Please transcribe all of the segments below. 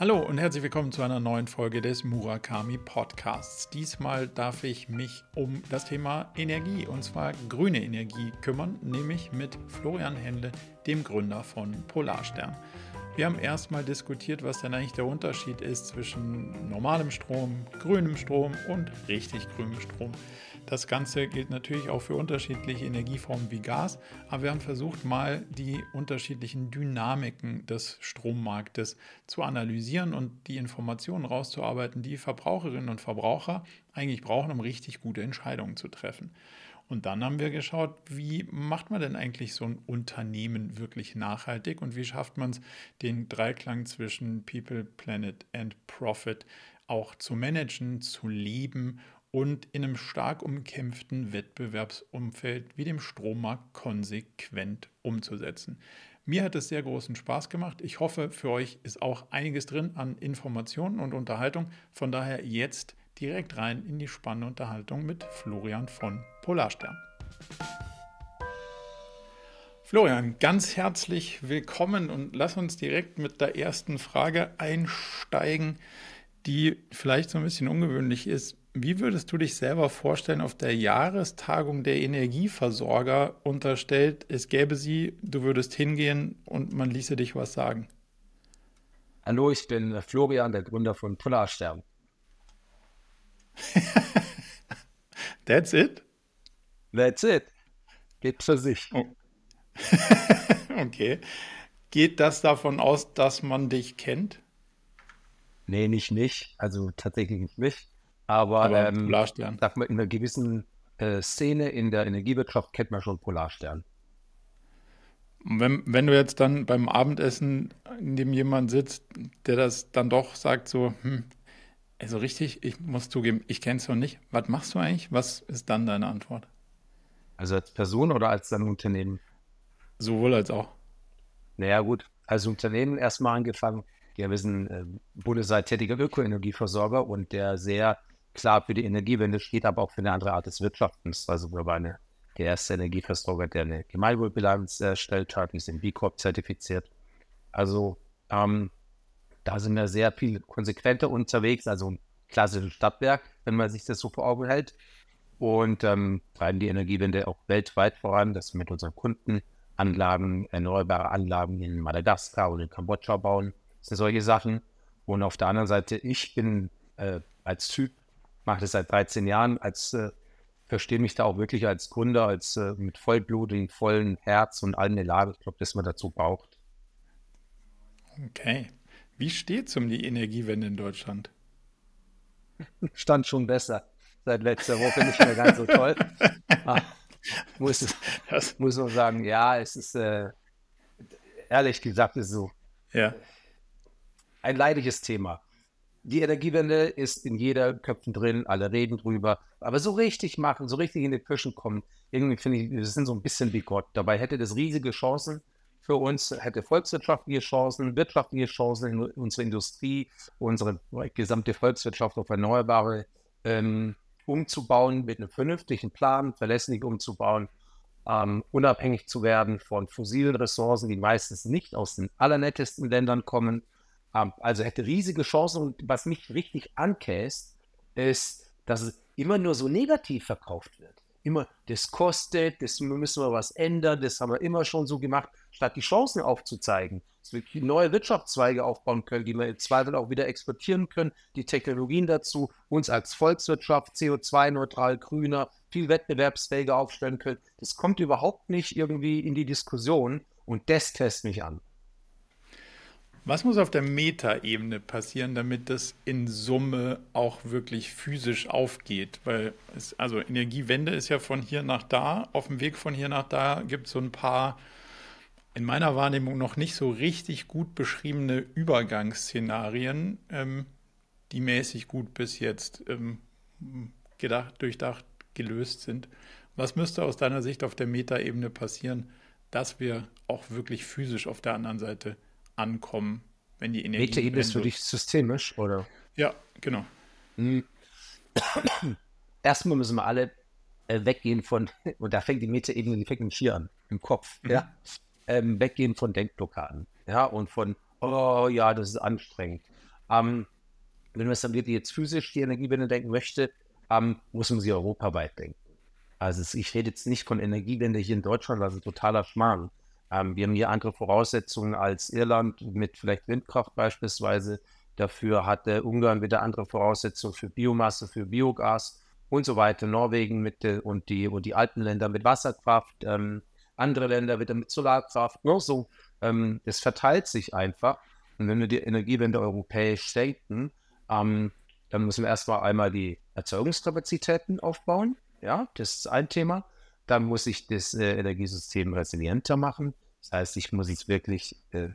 Hallo und herzlich willkommen zu einer neuen Folge des Murakami Podcasts. Diesmal darf ich mich um das Thema Energie und zwar grüne Energie kümmern, nämlich mit Florian Händle, dem Gründer von Polarstern. Wir haben erstmal diskutiert, was denn eigentlich der Unterschied ist zwischen normalem Strom, grünem Strom und richtig grünem Strom. Das Ganze gilt natürlich auch für unterschiedliche Energieformen wie Gas, aber wir haben versucht, mal die unterschiedlichen Dynamiken des Strommarktes zu analysieren und die Informationen rauszuarbeiten, die Verbraucherinnen und Verbraucher eigentlich brauchen, um richtig gute Entscheidungen zu treffen. Und dann haben wir geschaut, wie macht man denn eigentlich so ein Unternehmen wirklich nachhaltig und wie schafft man es, den Dreiklang zwischen People, Planet and Profit auch zu managen, zu leben und in einem stark umkämpften Wettbewerbsumfeld wie dem Strommarkt konsequent umzusetzen. Mir hat es sehr großen Spaß gemacht. Ich hoffe, für euch ist auch einiges drin an Informationen und Unterhaltung. Von daher jetzt direkt rein in die spannende Unterhaltung mit Florian von Polarstern. Florian, ganz herzlich willkommen und lass uns direkt mit der ersten Frage einsteigen, die vielleicht so ein bisschen ungewöhnlich ist. Wie würdest du dich selber vorstellen, auf der Jahrestagung der Energieversorger unterstellt, es gäbe sie, du würdest hingehen und man ließe dich was sagen? Hallo, ich bin Florian, der Gründer von Polarstern. That's it? That's it. Geht für sich. Oh. okay. Geht das davon aus, dass man dich kennt? Nee, nicht nicht. Also tatsächlich nicht. Aber, Aber ähm, Polarstern. Sag mal, in einer gewissen äh, Szene in der Energiewirtschaft kennt man schon Polarstern. Wenn, wenn du jetzt dann beim Abendessen neben jemand sitzt, der das dann doch sagt, so, hm, also richtig, ich muss zugeben, ich kenne es noch nicht. Was machst du eigentlich? Was ist dann deine Antwort? Also als Person oder als dein Unternehmen? Sowohl als auch. Naja, gut. Als Unternehmen erstmal angefangen. Ja, wir sind äh, bundesweit tätiger Ökoenergieversorger und der sehr klar für die Energiewende steht, aber auch für eine andere Art des Wirtschaftens. Also wir waren der erste Energieversorger, der eine Gemeinwohlbilanz erstellt hat. Wir sind B Corp zertifiziert. Also ähm, da sind wir sehr viel konsequenter unterwegs, also ein klassisches Stadtwerk, wenn man sich das so vor Augen hält. Und ähm, treiben die Energiewende auch weltweit voran, dass wir mit unseren Kunden Anlagen, erneuerbare Anlagen in Madagaskar oder in Kambodscha bauen. Das sind solche Sachen. Und auf der anderen Seite, ich bin äh, als Typ mache das seit 13 Jahren, als äh, verstehe mich da auch wirklich als Gründer, als äh, mit vollblutigen, vollen Herz und allen Elan, ich glaube, dass man dazu braucht. Okay. Wie steht es um die Energiewende in Deutschland? Stand schon besser. Seit letzter Woche nicht mehr ganz so toll. ah, muss, das. muss man sagen, ja, es ist äh, ehrlich gesagt, ist so ja. ein leidiges Thema die Energiewende ist in jeder Köpfen drin, alle reden drüber. Aber so richtig machen, so richtig in die Küchen kommen, irgendwie finde ich, wir sind so ein bisschen wie Gott. Dabei hätte das riesige Chancen für uns, hätte volkswirtschaftliche Chancen, wirtschaftliche Chancen in unsere Industrie, unsere gesamte Volkswirtschaft auf Erneuerbare ähm, umzubauen, mit einem vernünftigen Plan, verlässlich umzubauen, ähm, unabhängig zu werden von fossilen Ressourcen, die meistens nicht aus den allernettesten Ländern kommen also hätte riesige Chancen und was mich richtig ankäst, ist, dass es immer nur so negativ verkauft wird. Immer, das kostet, das müssen wir was ändern, das haben wir immer schon so gemacht, statt die Chancen aufzuzeigen, dass wir neue Wirtschaftszweige aufbauen können, die wir im Zweifel auch wieder exportieren können, die Technologien dazu, uns als Volkswirtschaft CO2-neutral, grüner, viel wettbewerbsfähiger aufstellen können. Das kommt überhaupt nicht irgendwie in die Diskussion und das testet mich an. Was muss auf der Metaebene passieren, damit das in Summe auch wirklich physisch aufgeht? Weil es, also Energiewende ist ja von hier nach da. Auf dem Weg von hier nach da gibt es so ein paar in meiner Wahrnehmung noch nicht so richtig gut beschriebene Übergangsszenarien, ähm, die mäßig gut bis jetzt ähm, gedacht, durchdacht, gelöst sind. Was müsste aus deiner Sicht auf der Metaebene passieren, dass wir auch wirklich physisch auf der anderen Seite ankommen, wenn die Energie. Metaebene ist für dich systemisch, oder? Ja, genau. Hm. Erstmal müssen wir alle äh, weggehen von, und da fängt die Metaebene, die fängt im Schier an, im Kopf, mhm. ja. Ähm, weggehen von Denkblockaden, ja, und von oh ja, das ist anstrengend. Ähm, wenn man es dann wirklich jetzt physisch die Energiewende denken möchte, ähm, muss man sie europaweit denken. Also ich rede jetzt nicht von Energiewende hier in Deutschland, das ist totaler Schmarrn. Ähm, wir haben hier andere Voraussetzungen als Irland mit vielleicht Windkraft beispielsweise. Dafür hat äh, Ungarn wieder andere Voraussetzungen für Biomasse, für Biogas und so weiter. Norwegen mit und die und die Alpenländer mit Wasserkraft, ähm, andere Länder wieder mit Solarkraft. Nur so, ähm, verteilt sich einfach. Und wenn wir die Energiewende europäisch denken, ähm, dann müssen wir erstmal einmal die Erzeugungskapazitäten aufbauen. Ja, das ist ein Thema. Dann muss ich das äh, Energiesystem resilienter machen. Das heißt, ich muss es wirklich äh,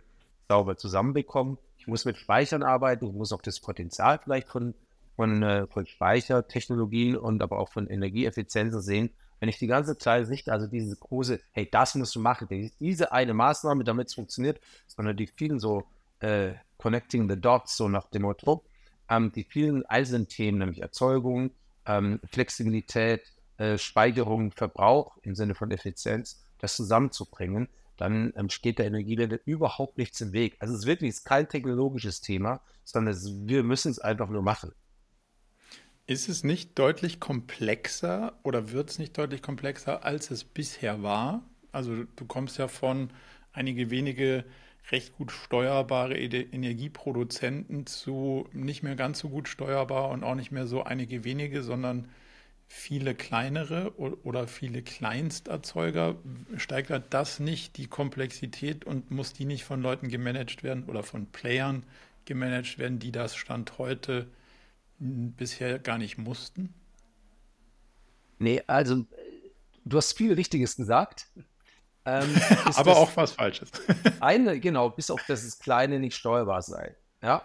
sauber zusammenbekommen. Ich muss mit Speichern arbeiten. Ich muss auch das Potenzial vielleicht von, von, äh, von Speichertechnologien und aber auch von Energieeffizienzen sehen. Wenn ich die ganze Zeit nicht, also diese große, hey, das musst du machen, diese eine Maßnahme, damit es funktioniert, sondern die vielen so äh, Connecting the Dots, so nach dem Motto, ähm, die vielen einzelnen Themen, nämlich Erzeugung, ähm, Flexibilität, äh, Speicherung, Verbrauch im Sinne von Effizienz, das zusammenzubringen, dann ähm, steht der Energiewende überhaupt nichts im Weg. Also es ist wirklich kein technologisches Thema, sondern es, wir müssen es einfach nur machen. Ist es nicht deutlich komplexer oder wird es nicht deutlich komplexer, als es bisher war? Also du kommst ja von einige wenige recht gut steuerbare Energieproduzenten zu nicht mehr ganz so gut steuerbar und auch nicht mehr so einige wenige, sondern viele kleinere oder viele Kleinsterzeuger. Steigert das nicht die Komplexität und muss die nicht von Leuten gemanagt werden oder von Playern gemanagt werden, die das Stand heute bisher gar nicht mussten? Nee, also du hast viel Richtiges gesagt. Ähm, Aber auch was Falsches. eine, genau, bis auf dass es kleine nicht steuerbar sei. Ja.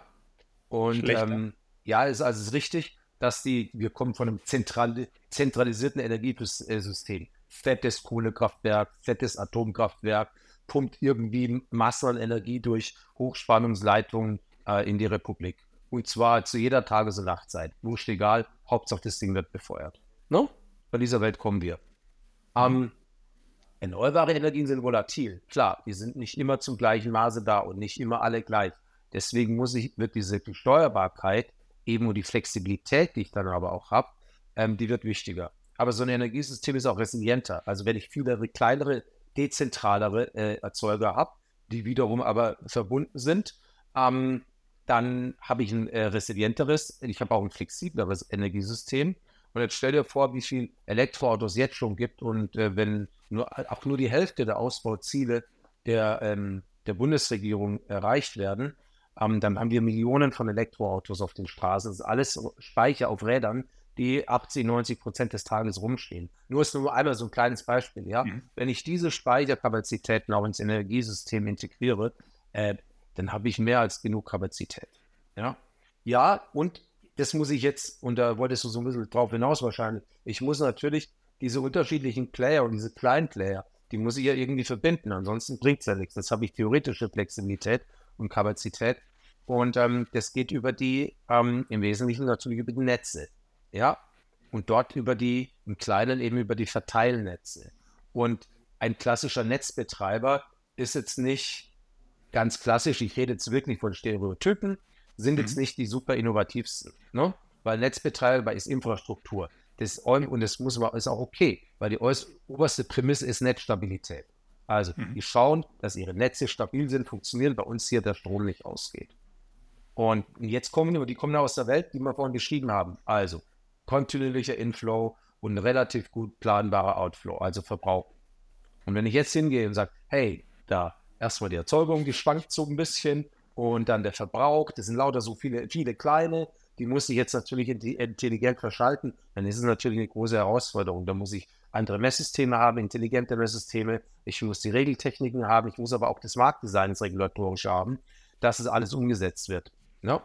Und ähm, ja, ist also ist richtig, dass die, wir kommen von einem zentral, zentralisierten Energiesystem. Fettes Kohlekraftwerk, fettes Atomkraftwerk, pumpt irgendwie Massen an Energie durch Hochspannungsleitungen äh, in die Republik. Und zwar zu jeder Tages- und Nachtzeit. Wurscht egal, Hauptsache das Ding wird befeuert. No? Von dieser Welt kommen wir. Ähm, Erneuerbare Energien sind volatil. Klar, die sind nicht immer zum gleichen Maße da und nicht immer alle gleich. Deswegen muss ich, wird diese Steuerbarkeit, eben und die Flexibilität, die ich dann aber auch habe, ähm, die wird wichtiger. Aber so ein Energiesystem ist auch resilienter. Also wenn ich viele kleinere, dezentralere äh, Erzeuger habe, die wiederum aber verbunden sind, ähm, dann habe ich ein äh, resilienteres, ich habe auch ein flexibleres Energiesystem. Und jetzt stell dir vor, wie viel Elektroautos jetzt schon gibt und äh, wenn nur, auch nur die Hälfte der Ausbauziele der, ähm, der Bundesregierung erreicht werden, ähm, dann haben wir Millionen von Elektroautos auf den Straßen. Das ist alles Speicher auf Rädern, die 80, 90 Prozent des Tages rumstehen. Nur ist nur einmal so ein kleines Beispiel. Ja? Mhm. Wenn ich diese Speicherkapazitäten auch ins Energiesystem integriere, äh, dann habe ich mehr als genug Kapazität. Ja, ja und das muss ich jetzt, und da wolltest du so ein bisschen drauf hinaus wahrscheinlich, ich muss natürlich diese unterschiedlichen Player und diese kleinen Player, die muss ich ja irgendwie verbinden. Ansonsten bringt es ja nichts. Das habe ich theoretische Flexibilität und Kapazität. Und ähm, das geht über die, ähm, im Wesentlichen natürlich über die Netze. Ja. Und dort über die, im Kleinen eben über die Verteilnetze. Und ein klassischer Netzbetreiber ist jetzt nicht ganz klassisch, ich rede jetzt wirklich von Stereotypen, sind mhm. jetzt nicht die super innovativsten. Ne? Weil Netzbetreiber ist Infrastruktur. Das, und das muss aber, ist auch okay, weil die oberste Prämisse ist Netzstabilität. Also, mhm. die schauen, dass ihre Netze stabil sind, funktionieren, bei uns hier der Strom nicht ausgeht. Und jetzt kommen die, die kommen aus der Welt, die wir vorhin beschrieben haben. Also, kontinuierlicher Inflow und relativ gut planbarer Outflow, also Verbrauch. Und wenn ich jetzt hingehe und sage, hey, da erstmal die Erzeugung, die schwankt so ein bisschen und dann der Verbrauch, das sind lauter so viele, viele kleine, die muss ich jetzt natürlich intelligent verschalten, dann ist es natürlich eine große Herausforderung. Da muss ich andere Messsysteme haben, intelligente Messsysteme, ich muss die Regeltechniken haben, ich muss aber auch das Marktdesign, das regulatorische haben, dass es alles umgesetzt wird. Ja?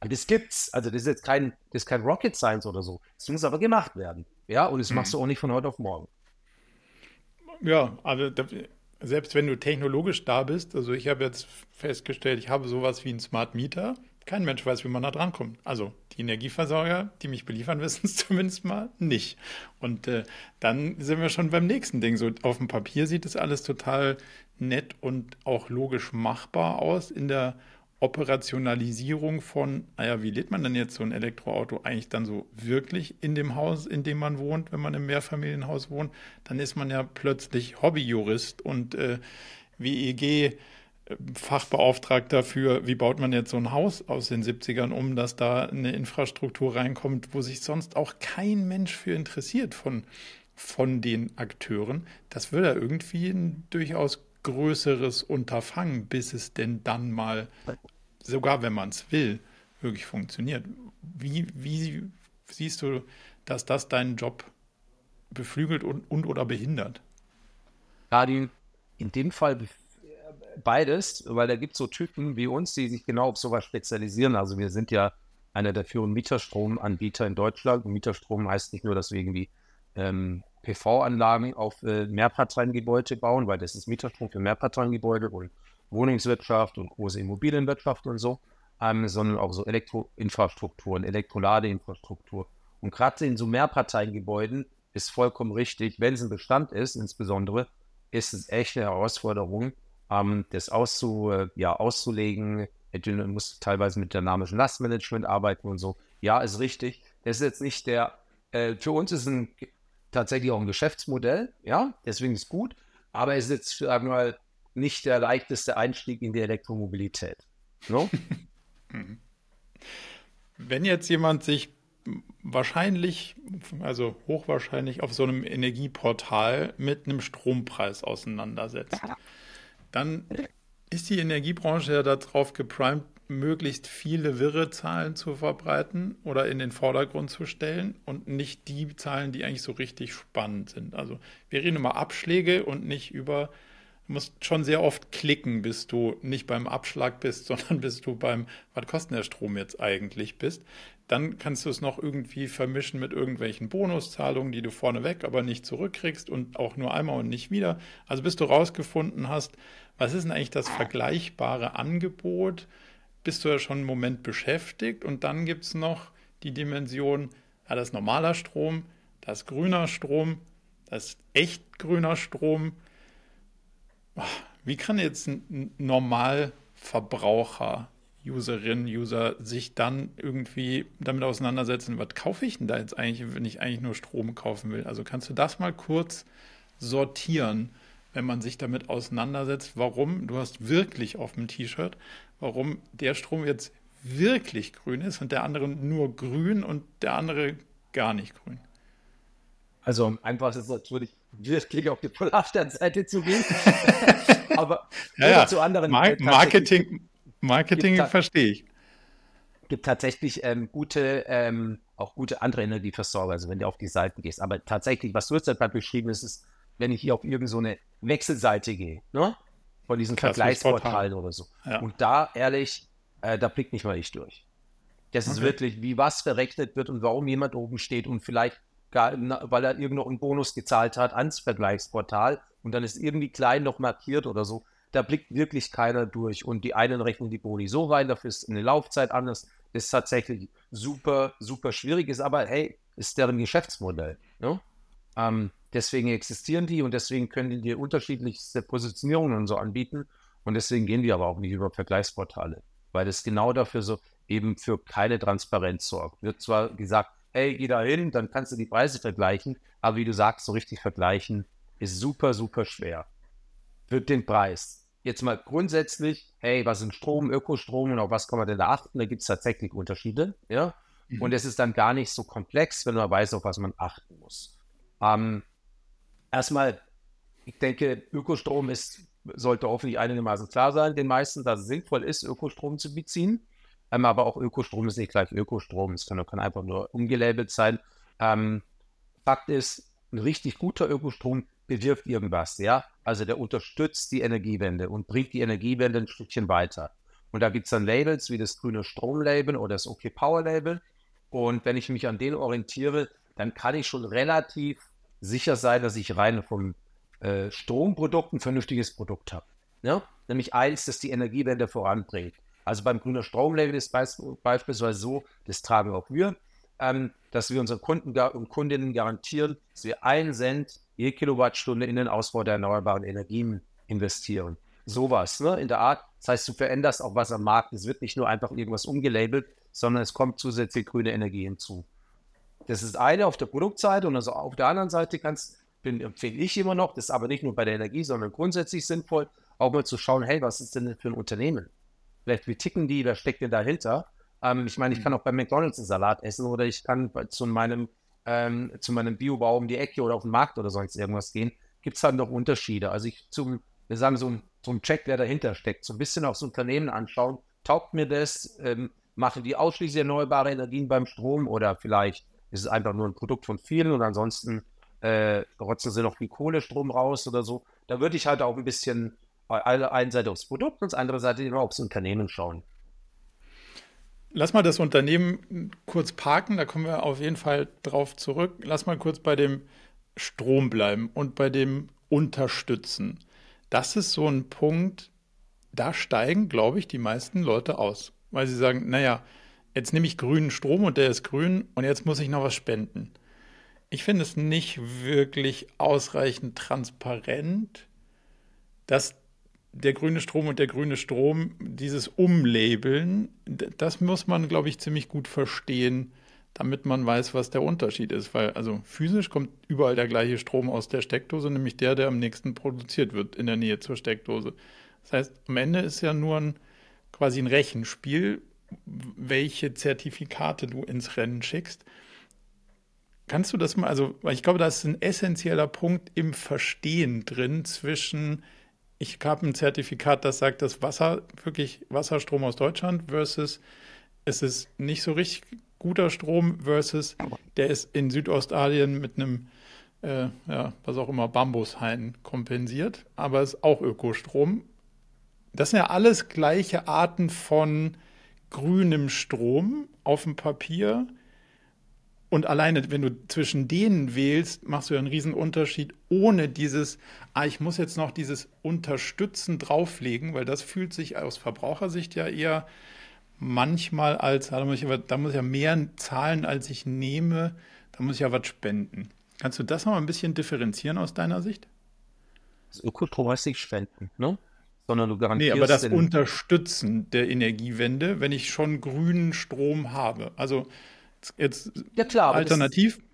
Und das gibt's. Also das ist jetzt kein, das ist kein Rocket Science oder so. Es muss aber gemacht werden. Ja, und das mhm. machst du auch nicht von heute auf morgen. Ja, also selbst wenn du technologisch da bist, also ich habe jetzt festgestellt, ich habe sowas wie einen Smart Meter, kein Mensch weiß, wie man da drankommt. Also die Energieversorger, die mich beliefern, wissen es zumindest mal nicht. Und äh, dann sind wir schon beim nächsten Ding. So auf dem Papier sieht es alles total nett und auch logisch machbar aus. In der Operationalisierung von, naja, wie lädt man denn jetzt so ein Elektroauto eigentlich dann so wirklich in dem Haus, in dem man wohnt, wenn man im Mehrfamilienhaus wohnt, dann ist man ja plötzlich Hobbyjurist und äh, WEG Fachbeauftragter für, wie baut man jetzt so ein Haus aus den 70ern um, dass da eine Infrastruktur reinkommt, wo sich sonst auch kein Mensch für interessiert von, von den Akteuren. Das würde ja irgendwie ein durchaus größeres Unterfangen, bis es denn dann mal, sogar wenn man es will, wirklich funktioniert. Wie, wie siehst du, dass das deinen Job beflügelt und, und oder behindert? Gerade in dem Fall beides, weil da gibt es so Typen wie uns, die sich genau auf sowas spezialisieren. Also wir sind ja einer der führenden Mieterstromanbieter in Deutschland. Und Mieterstrom heißt nicht nur, dass wir irgendwie ähm, PV-Anlagen auf äh, Mehrparteiengebäude bauen, weil das ist Mieterstrom für Mehrparteiengebäude und Wohnungswirtschaft und große Immobilienwirtschaft und so, ähm, sondern auch so Elektroinfrastrukturen, Elektroladeinfrastruktur. Und gerade in so Mehrparteiengebäuden ist vollkommen richtig, wenn es ein Bestand ist, insbesondere, ist es echt eine Herausforderung, ähm, das auszu, äh, ja, auszulegen. Du musst teilweise mit dynamischem Lastmanagement arbeiten und so. Ja, ist richtig. Das ist jetzt nicht der, äh, für uns ist ein tatsächlich auch ein Geschäftsmodell, ja, deswegen ist gut, aber es ist jetzt, sagen wir mal, nicht der leichteste Einstieg in die Elektromobilität. No? Wenn jetzt jemand sich wahrscheinlich, also hochwahrscheinlich auf so einem Energieportal mit einem Strompreis auseinandersetzt, dann ist die Energiebranche ja darauf geprimed, möglichst viele wirre Zahlen zu verbreiten oder in den Vordergrund zu stellen und nicht die Zahlen, die eigentlich so richtig spannend sind. Also wir reden über Abschläge und nicht über, musst schon sehr oft klicken, bis du nicht beim Abschlag bist, sondern bis du beim, was kostet der Strom jetzt eigentlich bist. Dann kannst du es noch irgendwie vermischen mit irgendwelchen Bonuszahlungen, die du vorneweg aber nicht zurückkriegst und auch nur einmal und nicht wieder. Also bis du rausgefunden hast, was ist denn eigentlich das vergleichbare Angebot, bist du ja schon einen Moment beschäftigt und dann gibt es noch die Dimension, ja, das ist normaler Strom, das ist grüner Strom, das ist echt grüner Strom. Wie kann jetzt ein Normalverbraucher Userin, User sich dann irgendwie damit auseinandersetzen, was kaufe ich denn da jetzt eigentlich, wenn ich eigentlich nur Strom kaufen will? Also kannst du das mal kurz sortieren, wenn man sich damit auseinandersetzt, warum, du hast wirklich auf dem T-Shirt, warum der Strom jetzt wirklich grün ist und der andere nur grün und der andere gar nicht grün. Also einfach ist es natürlich wirklich auf die Polarsternseite zu gehen. Aber ja, zu anderen. Mar Marketing, Marketing verstehe ich. Es gibt tatsächlich ähm, gute, ähm, auch gute andere Energieversorger, also wenn du auf die Seiten gehst. Aber tatsächlich, was du jetzt gerade beschrieben hast, ist, wenn ich hier auf irgendeine so Wechselseite gehe, ne? von diesen Vergleichsportalen oder so. Ja. Und da, ehrlich, äh, da blickt nicht mal ich durch. Das ist okay. wirklich, wie was verrechnet wird und warum jemand oben steht und vielleicht weil er irgendeinen Bonus gezahlt hat ans Vergleichsportal und dann ist irgendwie klein noch markiert oder so da blickt wirklich keiner durch. Und die einen rechnen die Boni so rein, dafür ist eine Laufzeit anders. Ist tatsächlich super, super schwierig, ist aber, hey, ist deren Geschäftsmodell. Ne? Ähm, deswegen existieren die und deswegen können die unterschiedlichste Positionierungen und so anbieten. Und deswegen gehen die aber auch nicht über Vergleichsportale, weil das genau dafür so eben für keine Transparenz sorgt. Wird zwar gesagt, hey, geh da hin, dann kannst du die Preise vergleichen, aber wie du sagst, so richtig vergleichen ist super, super schwer. Für den Preis jetzt mal grundsätzlich, hey, was sind Strom, Ökostrom und auf was kann man denn da achten? Da gibt es tatsächlich Unterschiede, ja. Mhm. Und es ist dann gar nicht so komplex, wenn man weiß, auf was man achten muss. Ähm, erstmal, ich denke, Ökostrom ist, sollte hoffentlich einigermaßen klar sein, den meisten, dass es sinnvoll ist, Ökostrom zu beziehen. Ähm, aber auch Ökostrom ist nicht gleich Ökostrom, es kann, kann einfach nur umgelabelt sein. Ähm, Fakt ist, ein richtig guter Ökostrom bewirkt irgendwas, ja. Also der unterstützt die Energiewende und bringt die Energiewende ein Stückchen weiter. Und da gibt es dann Labels wie das grüne Stromlabel oder das OK Power Label. Und wenn ich mich an denen orientiere, dann kann ich schon relativ sicher sein, dass ich rein vom äh, Stromprodukt ein vernünftiges Produkt habe. Ja? Nämlich eins, das die Energiewende voranbringt. Also beim grünen Stromlabel ist beisp beispielsweise so, das tragen auch wir, ähm, dass wir unseren Kunden und Kundinnen garantieren, dass wir einen Cent je Kilowattstunde in den Ausbau der erneuerbaren Energien investieren. sowas ne, in der Art. Das heißt, du veränderst auch was am Markt. Es wird nicht nur einfach irgendwas umgelabelt, sondern es kommt zusätzlich grüne Energie hinzu. Das ist eine auf der Produktseite und also auf der anderen Seite kannst, bin, empfehle ich immer noch, das ist aber nicht nur bei der Energie, sondern grundsätzlich sinnvoll, auch mal zu schauen, hey, was ist denn für ein Unternehmen? Vielleicht wie ticken die, wer steckt denn dahinter? Ähm, ich meine, ich kann mhm. auch bei McDonalds einen Salat essen oder ich kann zu meinem, ähm, zu meinem Biobau um die Ecke oder auf den Markt oder sonst irgendwas gehen. Gibt es halt noch Unterschiede. Also ich zum, wir sagen so ein, so ein Check, wer dahinter steckt, so ein bisschen aufs Unternehmen anschauen. Taugt mir das? Ähm, machen die ausschließlich erneuerbare Energien beim Strom oder vielleicht ist es einfach nur ein Produkt von vielen und ansonsten äh, rotzen sie noch viel Kohlestrom raus oder so. Da würde ich halt auch ein bisschen bei einer Seite aufs Produkt und andere Seite immer aufs Unternehmen schauen. Lass mal das Unternehmen kurz parken, da kommen wir auf jeden Fall drauf zurück. Lass mal kurz bei dem Strom bleiben und bei dem Unterstützen. Das ist so ein Punkt, da steigen, glaube ich, die meisten Leute aus, weil sie sagen, naja, jetzt nehme ich grünen Strom und der ist grün und jetzt muss ich noch was spenden. Ich finde es nicht wirklich ausreichend transparent, dass der grüne Strom und der grüne Strom, dieses Umlabeln, das muss man, glaube ich, ziemlich gut verstehen, damit man weiß, was der Unterschied ist. Weil, also physisch kommt überall der gleiche Strom aus der Steckdose, nämlich der, der am nächsten produziert wird, in der Nähe zur Steckdose. Das heißt, am Ende ist ja nur ein, quasi ein Rechenspiel, welche Zertifikate du ins Rennen schickst. Kannst du das mal, also, weil ich glaube, da ist ein essentieller Punkt im Verstehen drin zwischen ich habe ein Zertifikat, das sagt, dass Wasser, wirklich Wasserstrom aus Deutschland versus es ist nicht so richtig guter Strom versus der ist in Südostasien mit einem, äh, ja, was auch immer, Bambushain kompensiert, aber ist auch Ökostrom. Das sind ja alles gleiche Arten von grünem Strom auf dem Papier und alleine, wenn du zwischen denen wählst, machst du ja einen riesen Unterschied, ohne dieses, ah, ich muss jetzt noch dieses Unterstützen drauflegen, weil das fühlt sich aus Verbrauchersicht ja eher manchmal als, da muss ich, aber, da muss ich ja mehr zahlen, als ich nehme, da muss ich ja was spenden. Kannst du das noch mal ein bisschen differenzieren aus deiner Sicht? Das Ökostrom heißt nicht spenden, ne? Sondern du garantierst. Nee, aber das Unterstützen der Energiewende, wenn ich schon grünen Strom habe. Also Jetzt ja, klar, alternativ. Ist,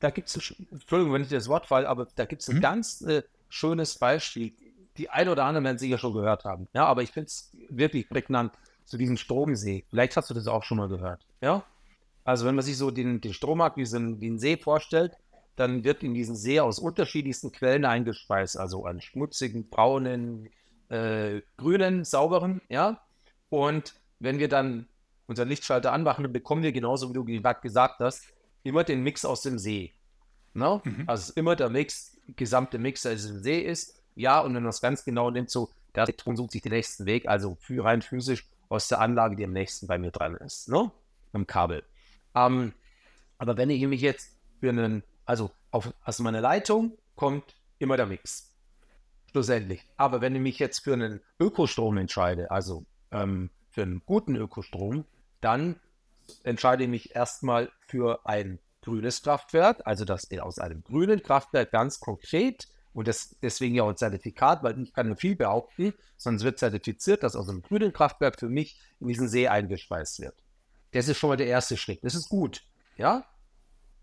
da gibt es, Entschuldigung, wenn ich das Wort falle, aber da gibt es ein mhm. ganz äh, schönes Beispiel. Die ein oder anderen werden sicher schon gehört haben. Ja, aber ich finde es wirklich prägnant zu diesem Stromsee. Vielleicht hast du das auch schon mal gehört. Ja? Also, wenn man sich so den, den Strommarkt wie, so ein, wie einen See vorstellt, dann wird in diesen See aus unterschiedlichsten Quellen eingespeist, also an schmutzigen, braunen, äh, grünen, sauberen, ja. Und wenn wir dann unseren Lichtschalter anmachen, dann bekommen wir genauso, wie du gerade gesagt hast, immer den Mix aus dem See. No? Ne? Mhm. Also immer der Mix, gesamte Mix, der im See ist. Ja, und wenn man das ganz genau nimmt, so, der Elektron sucht sich den nächsten Weg, also für, rein physisch aus der Anlage, die am nächsten bei mir dran ist, ne? Am Kabel. Ähm, aber wenn ich mich jetzt für einen, also auf, aus meiner Leitung kommt immer der Mix. Schlussendlich. Aber wenn ich mich jetzt für einen Ökostrom entscheide, also ähm, für einen guten Ökostrom, dann entscheide ich mich erstmal für ein grünes Kraftwerk, also das aus einem grünen Kraftwerk ganz konkret und das, deswegen ja auch ein Zertifikat, weil ich kann nicht viel behaupten, sondern es wird zertifiziert, dass aus einem grünen Kraftwerk für mich in diesen See eingespeist wird. Das ist schon mal der erste Schritt. Das ist gut, ja.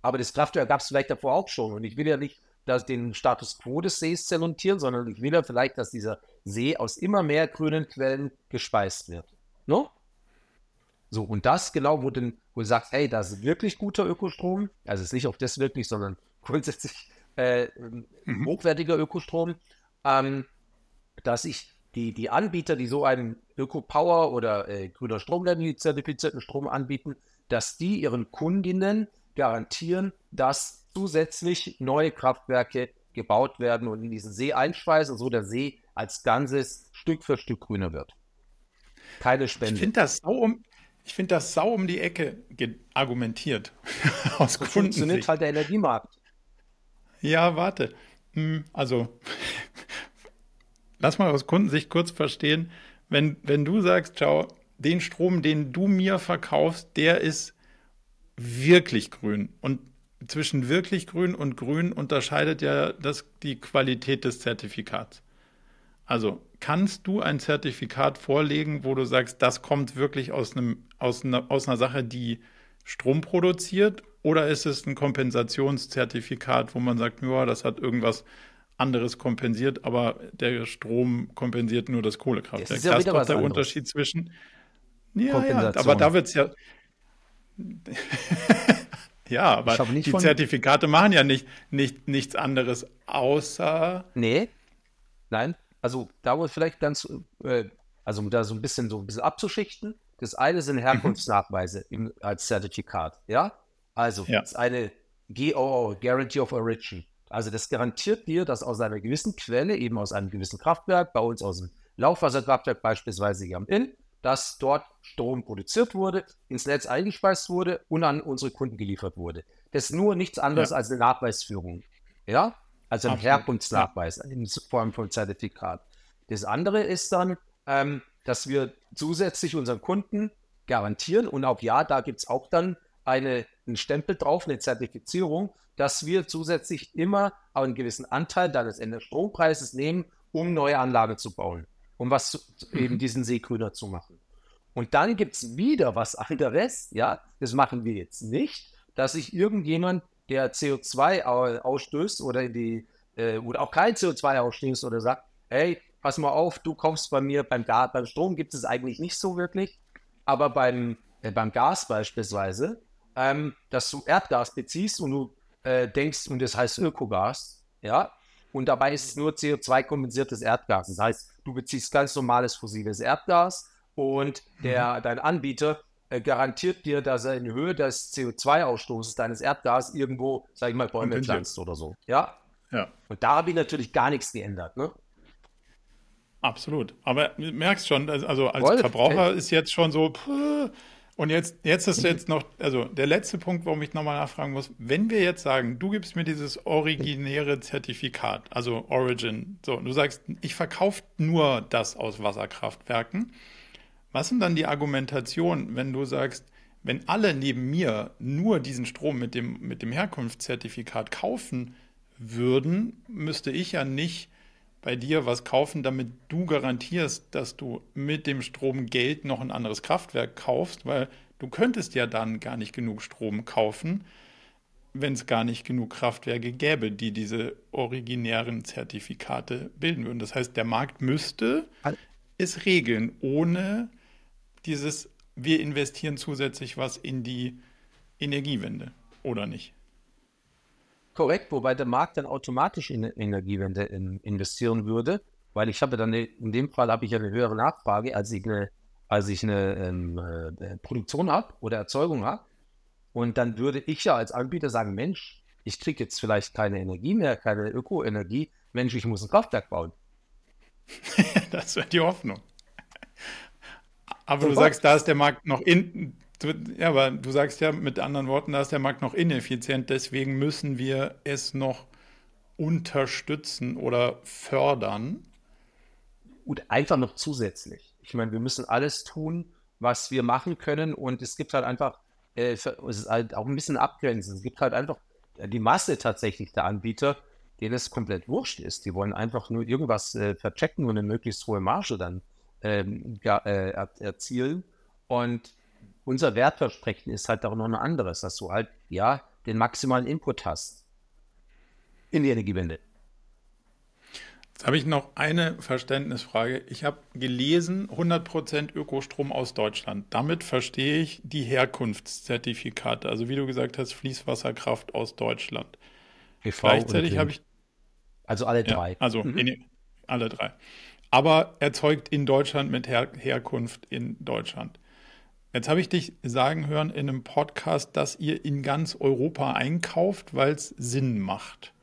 Aber das Kraftwerk gab es vielleicht davor auch schon und ich will ja nicht dass den Status quo des Sees zelontieren, sondern ich will ja vielleicht, dass dieser See aus immer mehr grünen Quellen gespeist wird. No? So, und das genau, wo, denn, wo du sagst, hey, das ist wirklich guter Ökostrom, also es ist nicht auf das wirklich, sondern grundsätzlich äh, mhm. hochwertiger Ökostrom, ähm, dass ich die, die Anbieter, die so einen Öko-Power oder äh, grüner Strom zertifizierten Strom anbieten, dass die ihren Kundinnen garantieren, dass zusätzlich neue Kraftwerke gebaut werden und in diesen See einspeisen, so der See als Ganzes Stück für Stück grüner wird. Keine Spende. Ich finde das sau um, ich finde das sau um die Ecke argumentiert. Aus so funktioniert halt der Energiemarkt. Ja, warte. Hm, also, lass mal aus Kundensicht kurz verstehen, wenn, wenn du sagst, schau, den Strom, den du mir verkaufst, der ist wirklich grün. Und zwischen wirklich grün und grün unterscheidet ja das die Qualität des Zertifikats. Also kannst du ein Zertifikat vorlegen, wo du sagst, das kommt wirklich aus, einem, aus, einer, aus einer Sache, die Strom produziert? Oder ist es ein Kompensationszertifikat, wo man sagt, ja, das hat irgendwas anderes kompensiert, aber der Strom kompensiert nur das Kohlekraftwerk. Das ist, ja das ist doch der anderes. Unterschied zwischen. Ja, ja aber da wird es ja. ja, aber die Zertifikate machen ja nicht, nicht, nichts anderes außer. Nee. Nein. Also da wo vielleicht ganz, äh, also um da so ein bisschen so ein bisschen abzuschichten. Das eine sind Herkunftsnachweise im, als Zertifikat, ja? Also ja. das eine GOO, Guarantee of Origin. Also das garantiert dir, dass aus einer gewissen Quelle, eben aus einem gewissen Kraftwerk, bei uns aus dem Laufwasserkraftwerk beispielsweise hier am Inn, dass dort Strom produziert wurde, ins Netz eingespeist wurde und an unsere Kunden geliefert wurde. Das ist nur nichts anderes ja. als eine Nachweisführung. Ja? Also ein Absolut. Herkunftsnachweis in Form von Zertifikat. Das andere ist dann, ähm, dass wir zusätzlich unseren Kunden garantieren und auch ja, da gibt es auch dann eine, einen Stempel drauf, eine Zertifizierung, dass wir zusätzlich immer einen gewissen Anteil deines Strompreises nehmen, um neue Anlagen zu bauen, um was zu, eben mhm. diesen See grüner zu machen. Und dann gibt es wieder was anderes, ja, das machen wir jetzt nicht, dass sich irgendjemand, der CO2 ausstößt oder in die, äh, oder auch kein CO2 ausstößt oder sagt, hey, pass mal auf, du kaufst bei mir beim, Gas, beim Strom gibt es eigentlich nicht so wirklich, aber beim, äh, beim Gas beispielsweise, ähm, dass du Erdgas beziehst und du äh, denkst, und das heißt Ökogas, ja, und dabei ist es nur CO2-kompensiertes Erdgas. Das heißt, du beziehst ganz normales fossiles Erdgas und der, mhm. dein Anbieter garantiert dir, dass er in Höhe des CO2-Ausstoßes deines Erdgas irgendwo, sag ich mal, Bäume pflanzt oder so. Ja? Ja. Und da habe ich natürlich gar nichts geändert, ne? Absolut. Aber du merkst schon, also als Wolf, Verbraucher ey. ist jetzt schon so, puh, und jetzt, jetzt ist jetzt noch, also der letzte Punkt, warum ich nochmal nachfragen muss, wenn wir jetzt sagen, du gibst mir dieses originäre Zertifikat, also Origin, so, du sagst, ich verkaufe nur das aus Wasserkraftwerken, was sind dann die Argumentationen, wenn du sagst, wenn alle neben mir nur diesen Strom mit dem, mit dem Herkunftszertifikat kaufen würden, müsste ich ja nicht bei dir was kaufen, damit du garantierst, dass du mit dem Strom Geld noch ein anderes Kraftwerk kaufst, weil du könntest ja dann gar nicht genug Strom kaufen, wenn es gar nicht genug Kraftwerke gäbe, die diese originären Zertifikate bilden würden. Das heißt, der Markt müsste es regeln, ohne dieses, wir investieren zusätzlich was in die Energiewende, oder nicht? Korrekt, wobei der Markt dann automatisch in Energiewende in, investieren würde, weil ich habe dann in dem Fall habe ich eine höhere Nachfrage, als ich eine, als ich eine ähm, äh, Produktion habe oder Erzeugung habe. Und dann würde ich ja als Anbieter sagen, Mensch, ich kriege jetzt vielleicht keine Energie mehr, keine Ökoenergie. Mensch, ich muss ein Kraftwerk bauen. das wäre die Hoffnung. Aber du sagst, da ist der Markt noch in, ja, aber du sagst ja mit anderen Worten, da ist der Markt noch ineffizient, deswegen müssen wir es noch unterstützen oder fördern. Und einfach noch zusätzlich. Ich meine, wir müssen alles tun, was wir machen können und es gibt halt einfach, äh, es ist halt auch ein bisschen abgrenzen. Es gibt halt einfach die Masse tatsächlich der Anbieter, denen es komplett wurscht ist. Die wollen einfach nur irgendwas äh, verchecken und eine möglichst hohe Marge dann ähm, ja, äh, erzielen. Und unser Wertversprechen ist halt auch noch ein anderes, dass du halt, ja, den maximalen Input hast in die Energiewende. Jetzt habe ich noch eine Verständnisfrage. Ich habe gelesen, 100% Ökostrom aus Deutschland. Damit verstehe ich die Herkunftszertifikate, also wie du gesagt hast, Fließwasserkraft aus Deutschland. PV Gleichzeitig habe ich. Also alle drei. Ja, also mhm. in, alle drei. Aber erzeugt in Deutschland mit Her Herkunft in Deutschland. Jetzt habe ich dich sagen hören in einem Podcast, dass ihr in ganz Europa einkauft, weil es Sinn macht,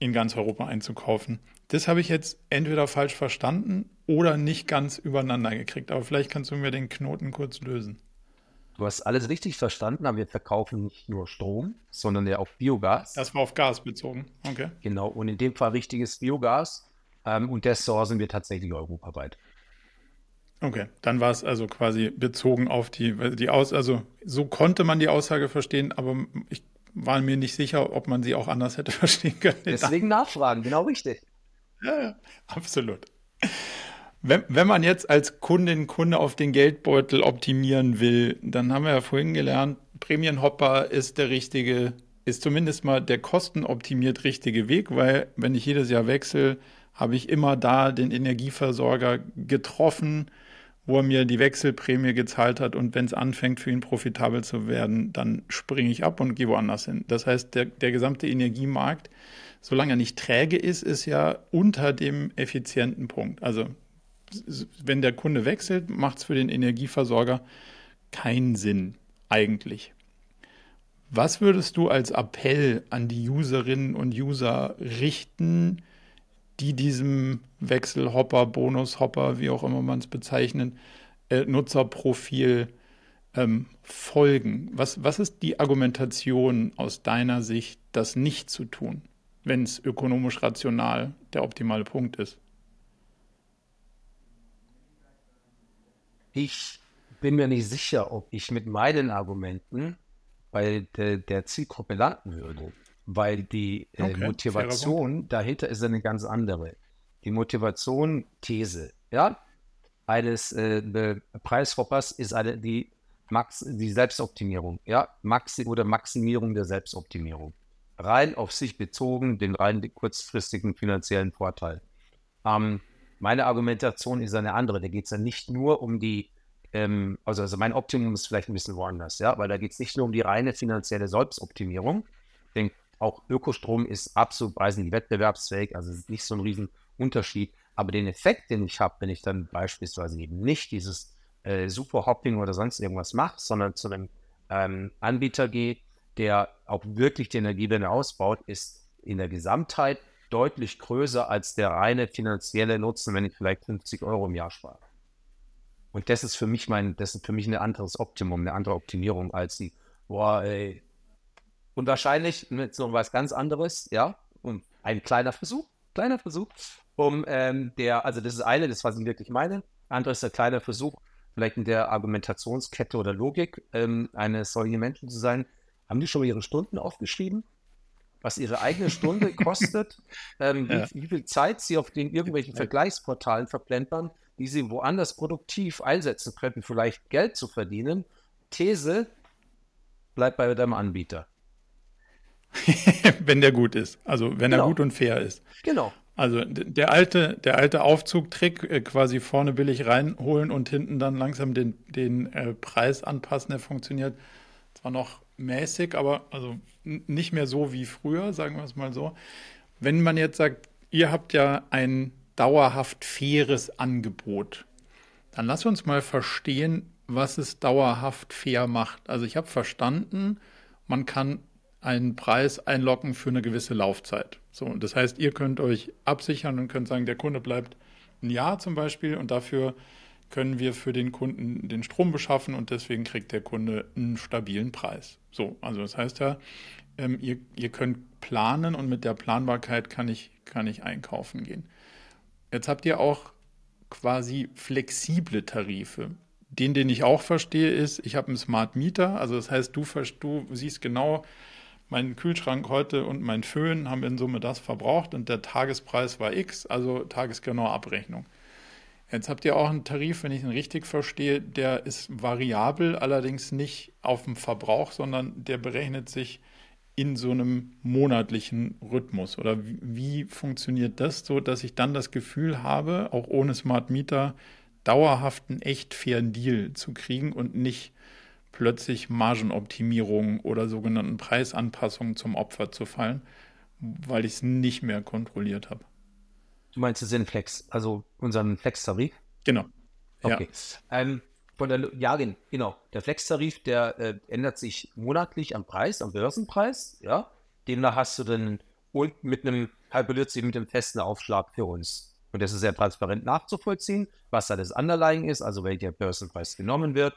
in ganz Europa einzukaufen. Das habe ich jetzt entweder falsch verstanden oder nicht ganz übereinander gekriegt. Aber vielleicht kannst du mir den Knoten kurz lösen. Du hast alles richtig verstanden, aber wir verkaufen nicht nur Strom, sondern ja auch Biogas. Das war auf Gas bezogen, okay. Genau, und in dem Fall richtiges Biogas. Ähm, und das sourcen wir tatsächlich europaweit. Okay, dann war es also quasi bezogen auf die, die Aus, also so konnte man die Aussage verstehen, aber ich war mir nicht sicher, ob man sie auch anders hätte verstehen können. Deswegen nachfragen, genau richtig. Ja, ja, absolut. Wenn, wenn man jetzt als Kundin, Kunde auf den Geldbeutel optimieren will, dann haben wir ja vorhin gelernt, Prämienhopper ist der richtige, ist zumindest mal der kostenoptimiert richtige Weg, weil wenn ich jedes Jahr wechsle, habe ich immer da den Energieversorger getroffen, wo er mir die Wechselprämie gezahlt hat und wenn es anfängt für ihn profitabel zu werden, dann springe ich ab und gehe woanders hin. Das heißt, der, der gesamte Energiemarkt, solange er nicht träge ist, ist ja unter dem effizienten Punkt. Also wenn der Kunde wechselt, macht es für den Energieversorger keinen Sinn eigentlich. Was würdest du als Appell an die Userinnen und User richten, die diesem Wechselhopper, Bonushopper, wie auch immer man es bezeichnet, äh, Nutzerprofil ähm, folgen? Was, was ist die Argumentation aus deiner Sicht, das nicht zu tun, wenn es ökonomisch rational der optimale Punkt ist? Ich bin mir nicht sicher, ob ich mit meinen Argumenten bei der, der Zielgruppe landen würde, weil die äh, okay, Motivation dahinter ist eine ganz andere. Die Motivation, These, ja, eines äh, Preishoppers ist eine, die, Max, die Selbstoptimierung, ja, Maxi oder Maximierung der Selbstoptimierung. Rein auf sich bezogen, den rein kurzfristigen finanziellen Vorteil. Ähm, meine Argumentation ist eine andere. Da geht es ja nicht nur um die, ähm, also, also mein Optimum ist vielleicht ein bisschen woanders, ja, weil da geht es nicht nur um die reine finanzielle Selbstoptimierung. Denke, auch Ökostrom ist absolut preislich wettbewerbsfähig, also ist nicht so ein Riesenunterschied. Aber den Effekt, den ich habe, wenn ich dann beispielsweise eben nicht dieses äh, Super-Hopping oder sonst irgendwas mache, sondern zu einem ähm, Anbieter gehe, der auch wirklich die Energiewende ausbaut, ist in der Gesamtheit deutlich größer als der reine finanzielle Nutzen, wenn ich vielleicht 50 Euro im Jahr spare. Und das ist für mich mein, das ist für mich ein anderes Optimum, eine andere Optimierung als die, boah, ey. Und wahrscheinlich mit so was ganz anderes, ja, und ein kleiner Versuch, kleiner Versuch, um ähm, der, also das ist eine, das was ich wirklich meine. Andere ist der kleine Versuch, vielleicht in der Argumentationskette oder Logik ähm, eines solchen Menschen zu sein. Haben die schon mal ihre Stunden aufgeschrieben? was ihre eigene Stunde kostet, ähm, ja. wie, wie, viel Zeit sie auf den irgendwelchen Vergleichsportalen verplempern, die sie woanders produktiv einsetzen könnten, vielleicht Geld zu verdienen. These, bleib bei deinem Anbieter. wenn der gut ist, also wenn genau. er gut und fair ist. Genau. Also der alte, der alte Aufzugtrick, äh, quasi vorne billig reinholen und hinten dann langsam den, den äh, Preis anpassen, der funktioniert zwar noch mäßig, aber also nicht mehr so wie früher, sagen wir es mal so. Wenn man jetzt sagt, ihr habt ja ein dauerhaft faires Angebot, dann lass uns mal verstehen, was es dauerhaft fair macht. Also ich habe verstanden, man kann einen Preis einlocken für eine gewisse Laufzeit. So, das heißt, ihr könnt euch absichern und könnt sagen, der Kunde bleibt ein Jahr zum Beispiel und dafür können wir für den Kunden den Strom beschaffen und deswegen kriegt der Kunde einen stabilen Preis. So, also das heißt ja, ähm, ihr, ihr könnt planen und mit der Planbarkeit kann ich, kann ich einkaufen gehen. Jetzt habt ihr auch quasi flexible Tarife. Den, den ich auch verstehe, ist, ich habe einen Smart Meter, also das heißt, du, du siehst genau, mein Kühlschrank heute und mein Föhn haben in Summe das verbraucht und der Tagespreis war X, also tagesgenaue Abrechnung. Jetzt habt ihr auch einen Tarif, wenn ich ihn richtig verstehe, der ist variabel, allerdings nicht auf dem Verbrauch, sondern der berechnet sich in so einem monatlichen Rhythmus. Oder wie, funktioniert das so, dass ich dann das Gefühl habe, auch ohne Smart Meter dauerhaft einen echt fairen Deal zu kriegen und nicht plötzlich Margenoptimierung oder sogenannten Preisanpassungen zum Opfer zu fallen, weil ich es nicht mehr kontrolliert habe. Du meinst den Flex, also unseren Flex-Tarif? Genau. Okay. Ja. Ähm, von der, ja, genau. Der Flex-Tarif, der äh, ändert sich monatlich am Preis, am Börsenpreis. Ja. Demnach hast du dann und mit einem, kalkuliert sich mit einem festen Aufschlag für uns. Und das ist sehr transparent nachzuvollziehen, was da das Underlying ist, also welcher Börsenpreis genommen wird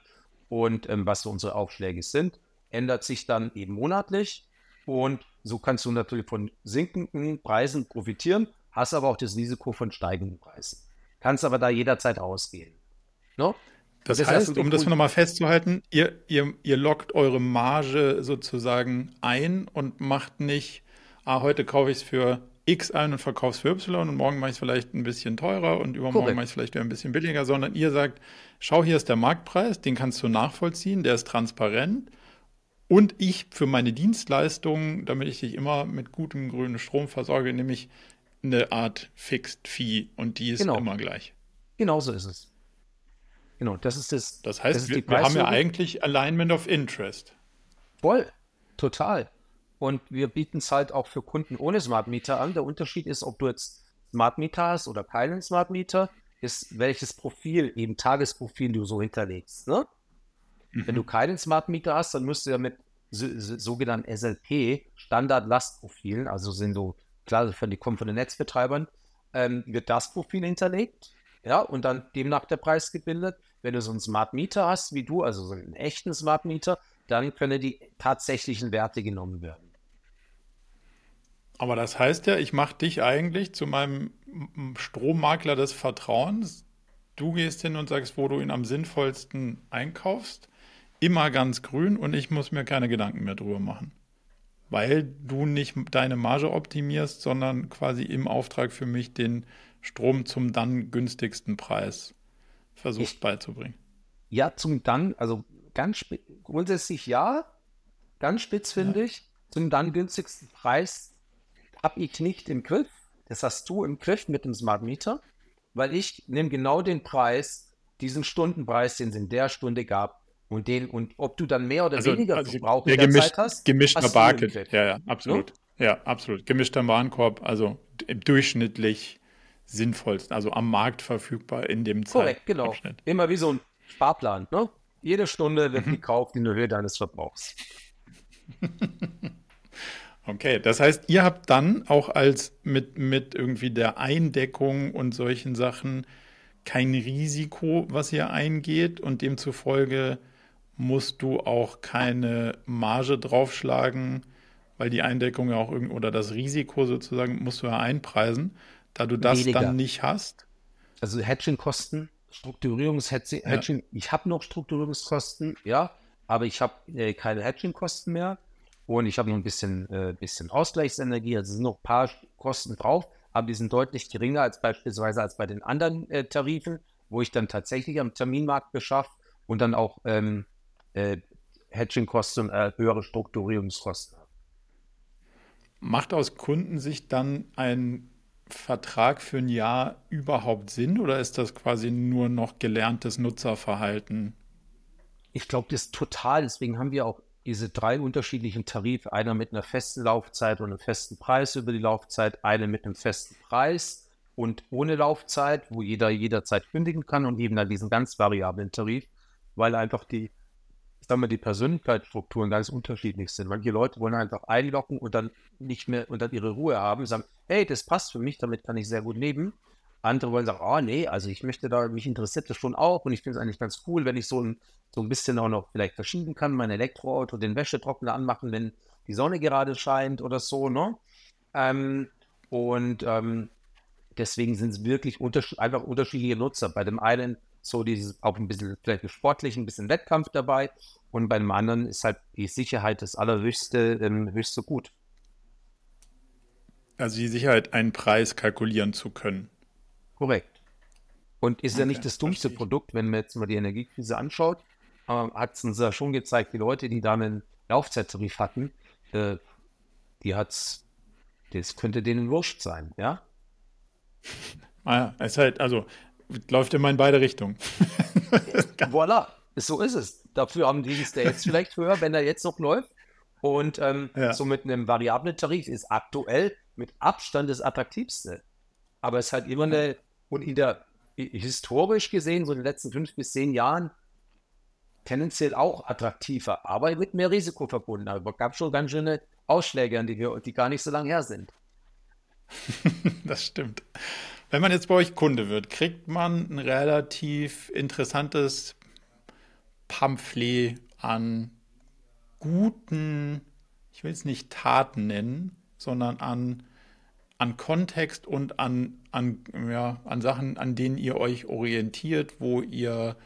und ähm, was so unsere Aufschläge sind. Ändert sich dann eben monatlich. Und so kannst du natürlich von sinkenden Preisen profitieren hast aber auch das Risiko von steigenden Preisen. Kannst aber da jederzeit ausgehen. No? Das, das, heißt, um das nochmal festzuhalten, ihr, ihr, ihr lockt eure Marge sozusagen ein und macht nicht, ah, heute kaufe ich es für X ein und verkaufe es für Y und morgen mache ich es vielleicht ein bisschen teurer und übermorgen mache ich es vielleicht wieder ein bisschen billiger, sondern ihr sagt, schau, hier ist der Marktpreis, den kannst du nachvollziehen, der ist transparent und ich für meine Dienstleistungen, damit ich dich immer mit gutem grünen Strom versorge, nehme ich eine Art Fixed Fee und die ist genau. immer gleich. Genau so ist es. Genau, das ist das. Das heißt, das wir, wir haben ja eigentlich Alignment of Interest. Voll, total. Und wir bieten es halt auch für Kunden ohne Smart Meter an. Der Unterschied ist, ob du jetzt Smart Meter hast oder keinen Smart Meter, ist welches Profil, eben Tagesprofil du so hinterlegst. Ne? Mhm. Wenn du keinen Smart Meter hast, dann müsst du ja mit so, so, sogenannten SLP, Standard-Lastprofilen, also sind so, klar, von die kommen von den Netzbetreibern, ähm, wird das Profil hinterlegt, ja, und dann demnach der Preis gebildet. Wenn du so einen Smart Meter hast wie du, also so einen echten Smart Meter, dann können die tatsächlichen Werte genommen werden. Aber das heißt ja, ich mache dich eigentlich zu meinem Strommakler des Vertrauens. Du gehst hin und sagst, wo du ihn am sinnvollsten einkaufst immer ganz grün und ich muss mir keine Gedanken mehr drüber machen. Weil du nicht deine Marge optimierst, sondern quasi im Auftrag für mich den Strom zum dann günstigsten Preis versuchst ich, beizubringen. Ja, zum dann, also ganz grundsätzlich ja, ganz spitz finde ja. ich, zum dann günstigsten Preis habe ich nicht im Griff. Das hast du im Griff mit dem Smart Meter, weil ich nehme genau den Preis, diesen Stundenpreis, den es in der Stunde gab, und, den, und ob du dann mehr oder also, weniger also Verbrauch in der gemischt, Zeit hast. Gemischter Barcode. Ja, ja, absolut. Hm? Ja, absolut. Gemischter Warenkorb, also durchschnittlich sinnvollsten, also am Markt verfügbar in dem Korrekt, genau. Immer wie so ein Sparplan, ne? Jede Stunde wird mhm. gekauft in der Höhe deines Verbrauchs. okay, das heißt, ihr habt dann auch als mit, mit irgendwie der Eindeckung und solchen Sachen kein Risiko, was ihr eingeht und demzufolge musst du auch keine Marge draufschlagen, weil die Eindeckung ja auch irgend oder das Risiko sozusagen musst du ja einpreisen, da du das Weniger. dann nicht hast. Also Hedging-Kosten, Strukturierungs-Hedging, ja. ich habe noch Strukturierungskosten, ja, aber ich habe äh, keine Hedging-Kosten mehr und ich habe noch ein bisschen, äh, bisschen Ausgleichsenergie, also sind noch ein paar Kosten drauf, aber die sind deutlich geringer als beispielsweise als bei den anderen äh, Tarifen, wo ich dann tatsächlich am Terminmarkt beschaffe und dann auch ähm, äh, Hedging-Kosten, äh, höhere Strukturierungskosten haben. Macht aus Kundensicht dann ein Vertrag für ein Jahr überhaupt Sinn oder ist das quasi nur noch gelerntes Nutzerverhalten? Ich glaube, das ist total. Deswegen haben wir auch diese drei unterschiedlichen Tarife. Einer mit einer festen Laufzeit und einem festen Preis über die Laufzeit, eine mit einem festen Preis und ohne Laufzeit, wo jeder jederzeit kündigen kann und eben dann diesen ganz variablen Tarif, weil einfach die ich sag die Persönlichkeitsstrukturen ganz unterschiedlich sind. Manche Leute wollen einfach einlocken und dann nicht mehr und dann ihre Ruhe haben, sagen, hey, das passt für mich, damit kann ich sehr gut leben. Andere wollen sagen, oh nee, also ich möchte da, mich interessiert das schon auch und ich finde es eigentlich ganz cool, wenn ich so ein, so ein bisschen auch noch vielleicht verschieben kann, mein Elektroauto, den Wäschetrockner anmachen, wenn die Sonne gerade scheint oder so, ne? Ähm, und ähm, deswegen sind es wirklich unterschied einfach unterschiedliche Nutzer. Bei dem einen so dieses auch ein bisschen vielleicht sportlich, ein bisschen Wettkampf dabei. Und bei dem anderen ist halt die Sicherheit das allerhöchste, ähm, höchste Gut. Also die Sicherheit, einen Preis kalkulieren zu können. Korrekt. Und ist okay, ja nicht das dummste Produkt, wenn man jetzt mal die Energiekrise anschaut, aber hat es uns ja schon gezeigt, die Leute, die da einen Laufzeittarif hatten, äh, die hat's, das könnte denen wurscht sein, ja? Ah, es ist halt, also läuft immer in beide Richtungen. voilà, so ist es. Dafür haben die es jetzt vielleicht höher, wenn er jetzt noch läuft. Und ähm, ja. so mit einem variablen Tarif ist aktuell mit Abstand das attraktivste. Aber es ist halt immer eine, und in der historisch gesehen, so in den letzten fünf bis zehn Jahren, tendenziell auch attraktiver, aber mit mehr Risiko verbunden. Aber es gab schon ganz schöne Ausschläge, die, wir, die gar nicht so lange her sind. das stimmt. Wenn man jetzt bei euch Kunde wird, kriegt man ein relativ interessantes Pamphlet an guten, ich will es nicht Taten nennen, sondern an, an Kontext und an, an, ja, an Sachen, an denen ihr euch orientiert, wo ihr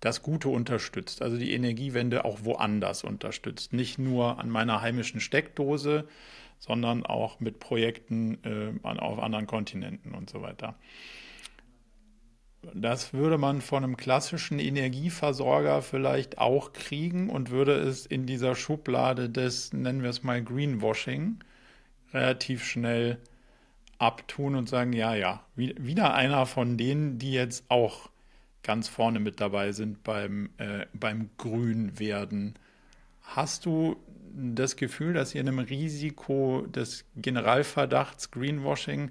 das Gute unterstützt, also die Energiewende auch woanders unterstützt. Nicht nur an meiner heimischen Steckdose, sondern auch mit Projekten äh, auf anderen Kontinenten und so weiter. Das würde man von einem klassischen Energieversorger vielleicht auch kriegen und würde es in dieser Schublade des, nennen wir es mal, Greenwashing relativ schnell abtun und sagen, ja, ja, wieder einer von denen, die jetzt auch ganz vorne mit dabei sind beim, äh, beim Grünwerden. Hast du das Gefühl, dass ihr einem Risiko des Generalverdachts Greenwashing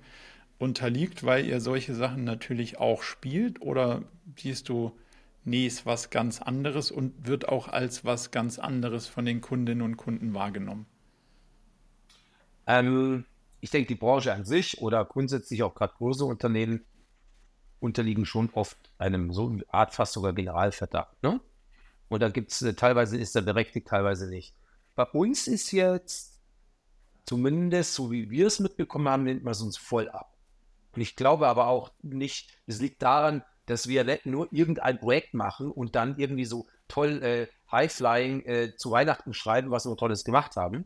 unterliegt, weil ihr solche Sachen natürlich auch spielt? Oder siehst du, nee, ist was ganz anderes und wird auch als was ganz anderes von den Kundinnen und Kunden wahrgenommen? Ähm, ich denke, die Branche an sich oder grundsätzlich auch gerade große Unternehmen unterliegen schon oft einem so eine Art fast sogar Generalverdacht. Ne? Und da gibt es, äh, teilweise ist er berechtigt, teilweise nicht. Bei uns ist jetzt, zumindest so wie wir es mitbekommen haben, nimmt man es uns voll ab. Und ich glaube aber auch nicht, es liegt daran, dass wir nur irgendein Projekt machen und dann irgendwie so toll äh, High-Flying äh, zu Weihnachten schreiben, was wir Tolles gemacht haben,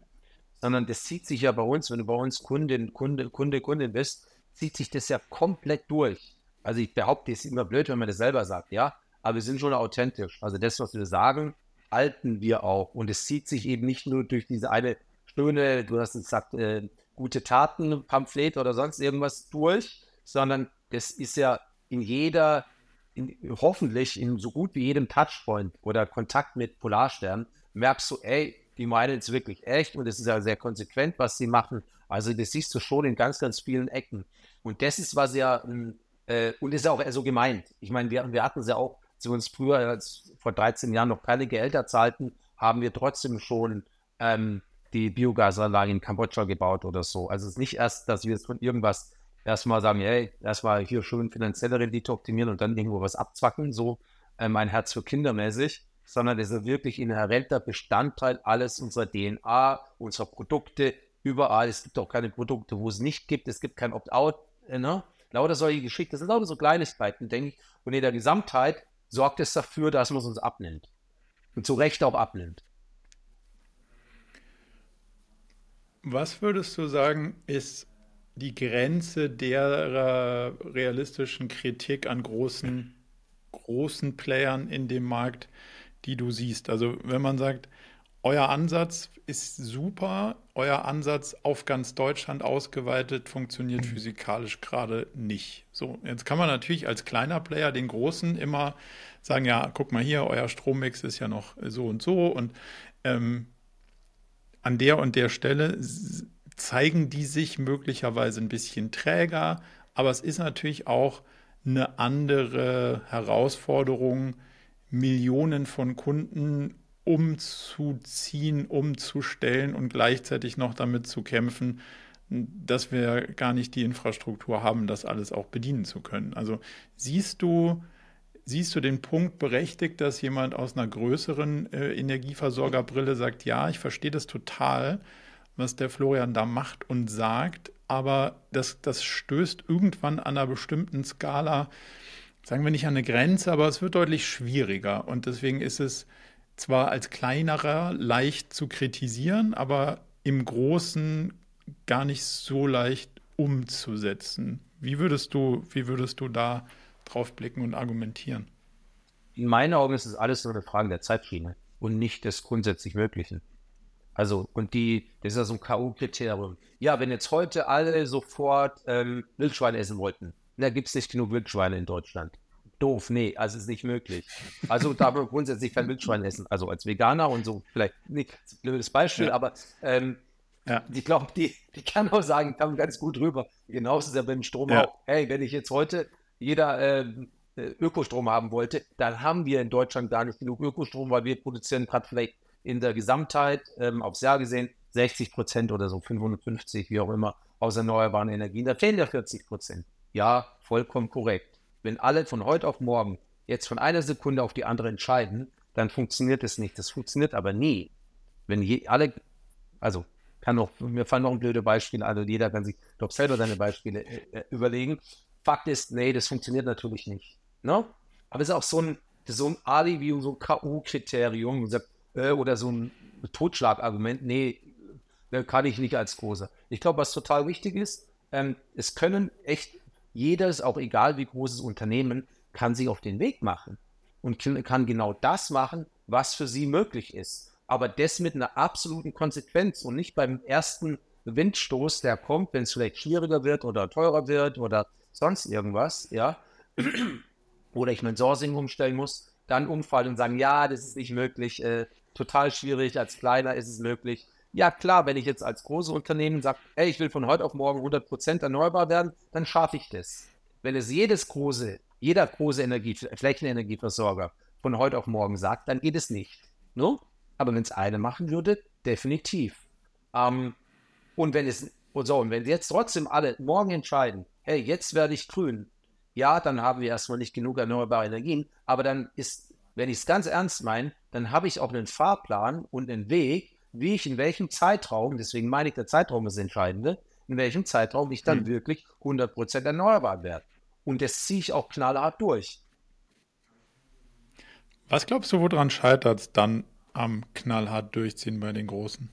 sondern das zieht sich ja bei uns, wenn du bei uns Kundin, Kunde, Kunde, Kundin bist, zieht sich das ja komplett durch. Also ich behaupte, es ist immer blöd, wenn man das selber sagt, ja, aber wir sind schon authentisch. Also das, was wir sagen, halten wir auch. Und es zieht sich eben nicht nur durch diese eine schöne, du hast gesagt, äh, gute Taten, Pamphlet oder sonst irgendwas durch, sondern das ist ja in jeder, in, hoffentlich in so gut wie jedem Touchpoint oder Kontakt mit Polarstern, merkst du, ey, die meinen es wirklich echt und es ist ja sehr konsequent, was sie machen. Also das siehst du schon in ganz, ganz vielen Ecken. Und das ist was ja, hm, äh, und ist auch so gemeint. Ich meine, wir, wir hatten es ja auch sie uns früher, als vor 13 Jahren noch keine Gehälter zahlten, haben wir trotzdem schon ähm, die Biogasanlage in Kambodscha gebaut oder so. Also es ist nicht erst, dass wir jetzt von irgendwas erstmal sagen, hey, erstmal hier schön finanzielle Rendite optimieren und dann irgendwo was abzwacken, so äh, mein Herz für Kinder mäßig, sondern es ist wirklich inhärenter Bestandteil alles unserer DNA, unserer Produkte, überall. Es gibt auch keine Produkte, wo es nicht gibt. Es gibt kein Opt-out. Äh, ne? Lauter solche Geschichten. Das sind lauter so Kleinigkeiten, denke ich. Und in der Gesamtheit sorgt es dafür, dass man es uns abnimmt. Und zu Recht auch abnimmt. Was würdest du sagen, ist die Grenze der realistischen Kritik an großen, großen Playern in dem Markt, die du siehst? Also wenn man sagt, euer Ansatz ist super, euer Ansatz auf ganz Deutschland ausgeweitet funktioniert mhm. physikalisch gerade nicht. So, jetzt kann man natürlich als kleiner Player den großen immer sagen, ja, guck mal hier, euer Strommix ist ja noch so und so und ähm, an der und der Stelle zeigen die sich möglicherweise ein bisschen träger, aber es ist natürlich auch eine andere Herausforderung, Millionen von Kunden umzuziehen, umzustellen und gleichzeitig noch damit zu kämpfen, dass wir gar nicht die Infrastruktur haben, das alles auch bedienen zu können. Also siehst du, siehst du den Punkt berechtigt, dass jemand aus einer größeren äh, Energieversorgerbrille sagt, ja, ich verstehe das total, was der Florian da macht und sagt, aber das, das stößt irgendwann an einer bestimmten Skala, sagen wir nicht an eine Grenze, aber es wird deutlich schwieriger. Und deswegen ist es zwar als kleinerer leicht zu kritisieren, aber im Großen gar nicht so leicht umzusetzen. Wie würdest du, wie würdest du da drauf blicken und argumentieren? In meinen Augen ist es alles nur eine Frage der Zeitschiene und nicht des grundsätzlich Möglichen. Also, und die, das ist ja so ein K.O.-Kriterium. Ja, wenn jetzt heute alle sofort ähm, Wildschweine essen wollten, da gibt es nicht genug Wildschweine in Deutschland doof. Nee, also ist nicht möglich. Also da wir grundsätzlich kein Wildschwein essen, also als Veganer und so, vielleicht nicht ein blödes Beispiel, ja. aber ähm, ja. ich glaube, die, die kann auch sagen, kam ganz gut rüber. Genauso ist es ja beim Strom ja. auch. Hey, wenn ich jetzt heute jeder ähm, äh, Ökostrom haben wollte, dann haben wir in Deutschland gar nicht genug Ökostrom, weil wir produzieren gerade vielleicht in der Gesamtheit ähm, aufs Jahr gesehen 60 Prozent oder so, 550, wie auch immer, aus erneuerbaren Energien. Da fehlen ja 40 Prozent. Ja, vollkommen korrekt wenn alle von heute auf morgen jetzt von einer Sekunde auf die andere entscheiden, dann funktioniert es nicht. Das funktioniert aber nie. Wenn je, alle, also kann noch, mir fallen noch ein blöde Beispiel, also jeder kann sich doch selber seine Beispiele äh, äh, überlegen. Fakt ist, nee, das funktioniert natürlich nicht. Ne? Aber es ist auch so ein, so ein Ali wie so ein K.O.-Kriterium äh, oder so ein Totschlagargument. Nee, kann ich nicht als Großer. Ich glaube, was total wichtig ist, ähm, es können echt jedes, auch egal wie großes Unternehmen, kann sich auf den Weg machen und kann genau das machen, was für sie möglich ist. Aber das mit einer absoluten Konsequenz und nicht beim ersten Windstoß, der kommt, wenn es vielleicht schwieriger wird oder teurer wird oder sonst irgendwas, ja, oder ich mein Sourcing umstellen muss, dann umfallen und sagen, ja, das ist nicht möglich, äh, total schwierig, als kleiner ist es möglich. Ja, klar, wenn ich jetzt als großes Unternehmen sage, ey, ich will von heute auf morgen 100% erneuerbar werden, dann schaffe ich das. Wenn es jedes große, jeder große Energie, Flächenenergieversorger von heute auf morgen sagt, dann geht es nicht. No? Aber wenn es eine machen würde, definitiv. Ähm, und wenn es, und so, und wenn jetzt trotzdem alle morgen entscheiden, hey, jetzt werde ich grün, ja, dann haben wir erstmal nicht genug erneuerbare Energien, aber dann ist, wenn ich es ganz ernst meine, dann habe ich auch einen Fahrplan und einen Weg, wie ich in welchem Zeitraum, deswegen meine ich, der Zeitraum ist entscheidende, in welchem Zeitraum ich dann hm. wirklich 100% erneuerbar werde. Und das ziehe ich auch knallhart durch. Was glaubst du, woran scheitert es dann am knallhart durchziehen bei den Großen?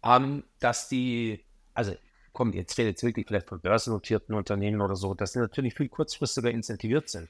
Um, dass die, also kommt jetzt fehlt jetzt wirklich vielleicht von börsennotierten Unternehmen oder so, dass sie natürlich viel kurzfristiger incentiviert sind.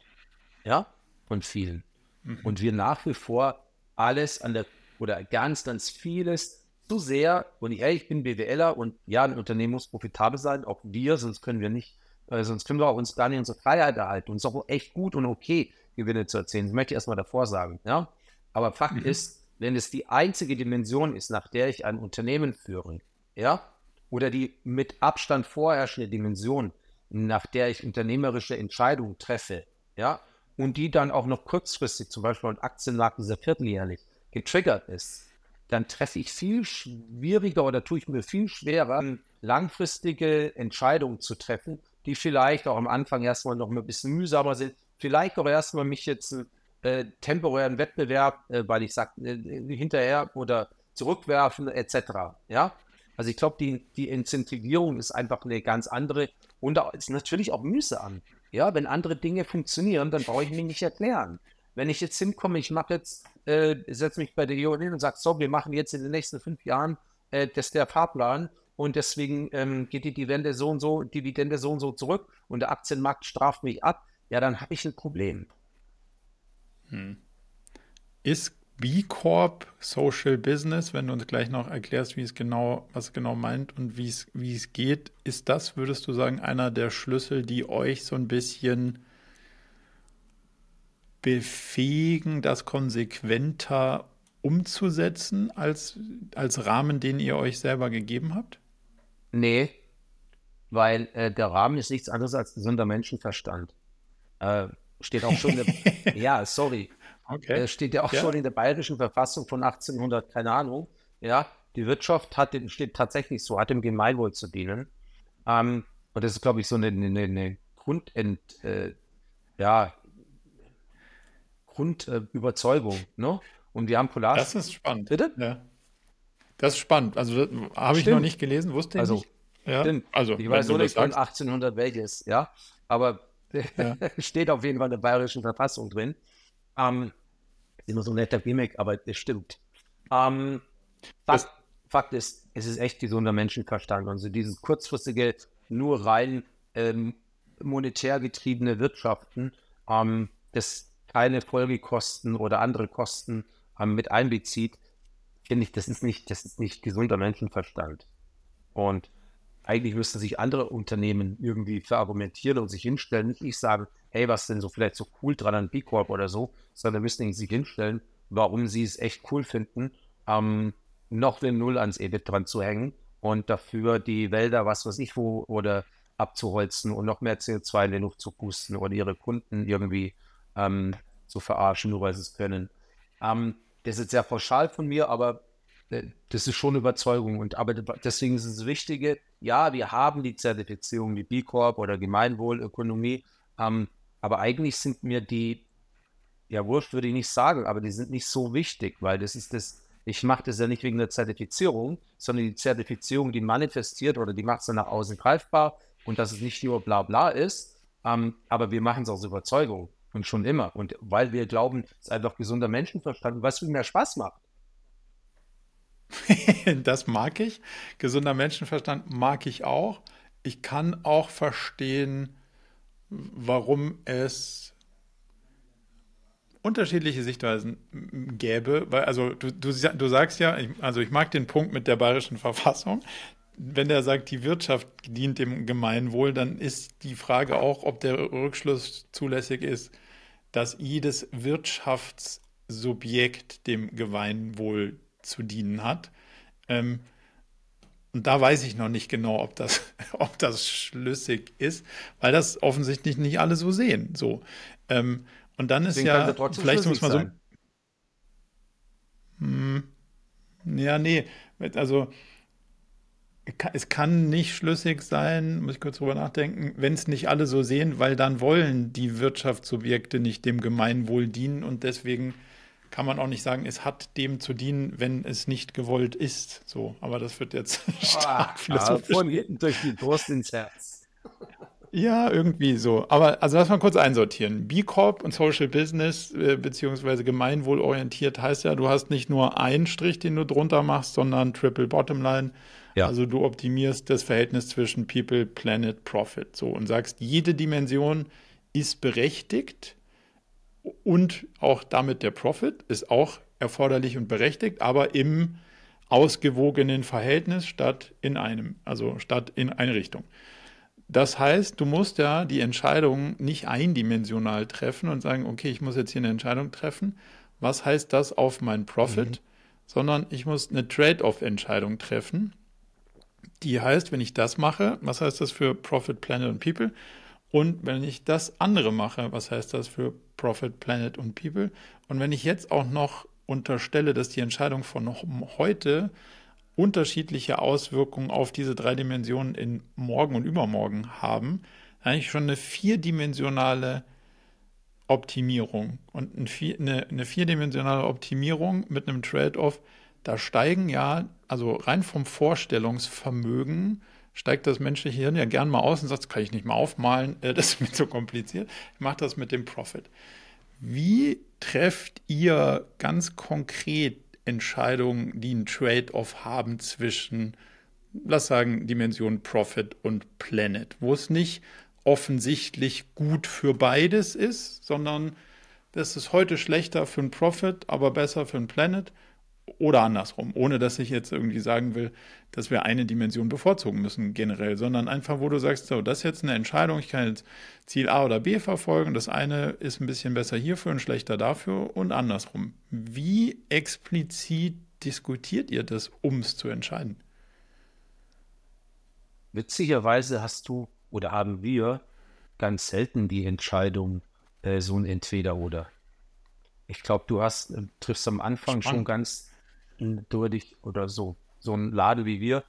Ja, von vielen. Mhm. Und wir nach wie vor alles an der, oder ganz, ganz vieles zu sehr, und ich, ich bin BWLer und ja, ein Unternehmen muss profitabel sein, auch wir, sonst können wir nicht, äh, sonst können wir auch uns gar nicht unsere Freiheit erhalten. Und es ist auch echt gut und okay, Gewinne zu erzählen. Das möchte ich erstmal davor sagen. Ja? Aber Fakt mhm. ist, wenn es die einzige Dimension ist, nach der ich ein Unternehmen führe, ja, oder die mit Abstand vorherrschende Dimension, nach der ich unternehmerische Entscheidungen treffe, ja, und die dann auch noch kurzfristig, zum Beispiel ein Aktienmarkt dieser vierteljährlich, getriggert ist, dann treffe ich viel schwieriger oder tue ich mir viel schwerer, langfristige Entscheidungen zu treffen, die vielleicht auch am Anfang erstmal noch ein bisschen mühsamer sind, vielleicht auch erstmal mich jetzt äh, temporären Wettbewerb, äh, weil ich sage, äh, hinterher oder zurückwerfen etc. Ja, also ich glaube, die, die Incentivierung ist einfach eine ganz andere und da ist natürlich auch mühsam. Ja, wenn andere Dinge funktionieren, dann brauche ich mich nicht erklären. Wenn ich jetzt hinkomme, ich mache jetzt, äh, setze mich bei der EO hin und sage, so, wir machen jetzt in den nächsten fünf Jahren äh, das der Fahrplan und deswegen ähm, geht die Dividende so und so, Dividende so und so zurück und der Aktienmarkt straft mich ab, ja, dann habe ich ein Problem. Hm. Ist B Corp Social Business, wenn du uns gleich noch erklärst, wie es genau, was genau meint und wie es, wie es geht, ist das, würdest du sagen, einer der Schlüssel, die euch so ein bisschen befähigen, das konsequenter umzusetzen als, als Rahmen, den ihr euch selber gegeben habt? Nee, weil äh, der Rahmen ist nichts anderes als gesunder Menschenverstand. Äh, steht auch schon, ja, sorry, Okay. Äh, steht ja auch ja. schon in der bayerischen Verfassung von 1800, keine Ahnung. Ja, die Wirtschaft hat, steht tatsächlich so, hat dem Gemeinwohl zu dienen. Ähm, und das ist, glaube ich, so eine, eine, eine Grundent, äh, ja, Grundüberzeugung. Äh, ne? Und wir haben Polar. Das ist spannend. Bitte? Ja. Das ist spannend. Also habe ich noch nicht gelesen, wusste ich also, nicht. Ja. Stimmt. Also, ich weiß nur nicht von 1800 welches, ja. Aber ja. steht auf jeden Fall in der bayerischen Verfassung drin. Ähm, ist immer so ein netter Gimmick, aber das stimmt. Ähm, Fakt, Fakt, ist, es ist echt gesunder Menschenverstand. Also dieses kurzfristige, nur rein ähm, monetär getriebene Wirtschaften, ähm, das keine Folgekosten oder andere Kosten ähm, mit einbezieht, finde ich, das ist nicht, das ist nicht gesunder Menschenverstand. Und eigentlich müssten sich andere Unternehmen irgendwie verargumentieren und sich hinstellen, nicht ich sagen, hey, was ist denn so vielleicht so cool dran an B Corp oder so, sondern müssen sich hinstellen, warum sie es echt cool finden, ähm, noch eine Null ans EBIT dran zu hängen und dafür die Wälder, was weiß ich wo, oder abzuholzen und noch mehr CO2 in die Luft zu pusten oder ihre Kunden irgendwie ähm, zu verarschen, nur weil sie es können. Ähm, das ist sehr pauschal von mir, aber das ist schon Überzeugung. Und aber deswegen ist es Wichtige, ja, wir haben die Zertifizierung, die B Corp oder Gemeinwohlökonomie, ähm, aber eigentlich sind mir die, ja, Wurscht würde ich nicht sagen, aber die sind nicht so wichtig, weil das ist das, ich mache das ja nicht wegen der Zertifizierung, sondern die Zertifizierung, die manifestiert oder die macht es dann nach außen greifbar und dass es nicht nur bla bla ist, ähm, aber wir machen es aus Überzeugung und schon immer. Und weil wir glauben, es ist einfach gesunder Menschenverstand, was viel mehr Spaß macht. das mag ich. Gesunder Menschenverstand mag ich auch. Ich kann auch verstehen, warum es unterschiedliche Sichtweisen gäbe, weil also du, du, du sagst ja, ich, also ich mag den Punkt mit der bayerischen Verfassung. Wenn der sagt, die Wirtschaft dient dem Gemeinwohl, dann ist die Frage auch, ob der Rückschluss zulässig ist, dass jedes Wirtschaftssubjekt dem Gemeinwohl zu dienen hat. Ähm, und da weiß ich noch nicht genau, ob das, ob das schlüssig ist, weil das offensichtlich nicht alle so sehen. So. Ähm, und dann ist ja, vielleicht muss man so. Hm, ja, nee, also es kann nicht schlüssig sein, muss ich kurz drüber nachdenken, wenn es nicht alle so sehen, weil dann wollen die Wirtschaftssubjekte nicht dem Gemeinwohl dienen und deswegen kann man auch nicht sagen, es hat dem zu dienen, wenn es nicht gewollt ist. So, aber das wird jetzt stark ah, philosophisch. Von hinten durch die Brust ins Herz. Ja, irgendwie so. Aber also lass mal kurz einsortieren. B Corp und Social Business äh, beziehungsweise gemeinwohlorientiert heißt ja, du hast nicht nur einen Strich, den du drunter machst, sondern Triple Bottom Line. Ja. Also du optimierst das Verhältnis zwischen People, Planet, Profit. So und sagst, jede Dimension ist berechtigt und auch damit der Profit ist auch erforderlich und berechtigt, aber im ausgewogenen Verhältnis statt in einem, also statt in eine Richtung. Das heißt, du musst ja die Entscheidung nicht eindimensional treffen und sagen, okay, ich muss jetzt hier eine Entscheidung treffen. Was heißt das auf mein Profit? Mhm. Sondern ich muss eine Trade-off-Entscheidung treffen. Die heißt, wenn ich das mache, was heißt das für Profit, Planet und People? Und wenn ich das andere mache, was heißt das für Profit, Planet und People? Und wenn ich jetzt auch noch unterstelle, dass die Entscheidung von heute unterschiedliche Auswirkungen auf diese drei Dimensionen in morgen und übermorgen haben, dann habe ich schon eine vierdimensionale Optimierung. Und eine, eine vierdimensionale Optimierung mit einem Trade-off, da steigen ja, also rein vom Vorstellungsvermögen, steigt das menschliche Hirn ja gern mal aus und sagt, das kann ich nicht mal aufmalen, das ist mir zu kompliziert. Ich mache das mit dem Profit. Wie trefft ihr ganz konkret Entscheidungen, die einen Trade-off haben zwischen, lass sagen, Dimension Profit und Planet, wo es nicht offensichtlich gut für beides ist, sondern das ist heute schlechter für einen Profit, aber besser für einen Planet oder andersrum, ohne dass ich jetzt irgendwie sagen will, dass wir eine Dimension bevorzugen müssen generell, sondern einfach, wo du sagst, so, das ist jetzt eine Entscheidung, ich kann jetzt Ziel A oder B verfolgen, das eine ist ein bisschen besser hierfür und schlechter dafür und andersrum. Wie explizit diskutiert ihr das, um es zu entscheiden? Witzigerweise hast du oder haben wir ganz selten die Entscheidung, äh, so ein Entweder-Oder. Ich glaube, du hast, äh, triffst am Anfang Spannend. schon ganz durch oder so, so ein Lade wie wir,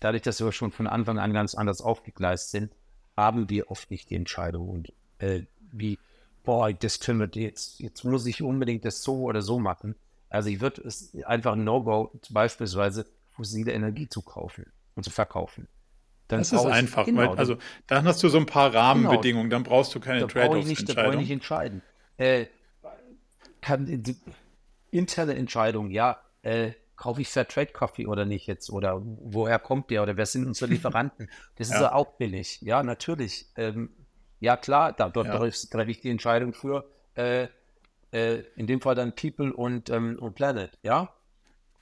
dadurch, dass wir schon von Anfang an ganz anders aufgegleist sind, haben wir oft nicht die Entscheidung und äh, wie, boah, das können wir jetzt, jetzt muss ich unbedingt das so oder so machen. Also ich würde es einfach ein No-Go beispielsweise fossile Energie zu kaufen und zu verkaufen. Dann das ist einfach, genau, weil, also dann hast du so ein paar Rahmenbedingungen, genau, dann brauchst du keine Trade-offs. Da brauche ich nicht entscheiden. Äh, kann, interne Entscheidung, ja, äh, kaufe ich Fairtrade Coffee oder nicht jetzt? Oder woher kommt der? Oder wer sind unsere Lieferanten? Das ist ja auch billig. Ja, natürlich. Ähm, ja, klar, da, dort ja. treffe ich die Entscheidung für, äh, äh, in dem Fall dann People und, ähm, und Planet, ja?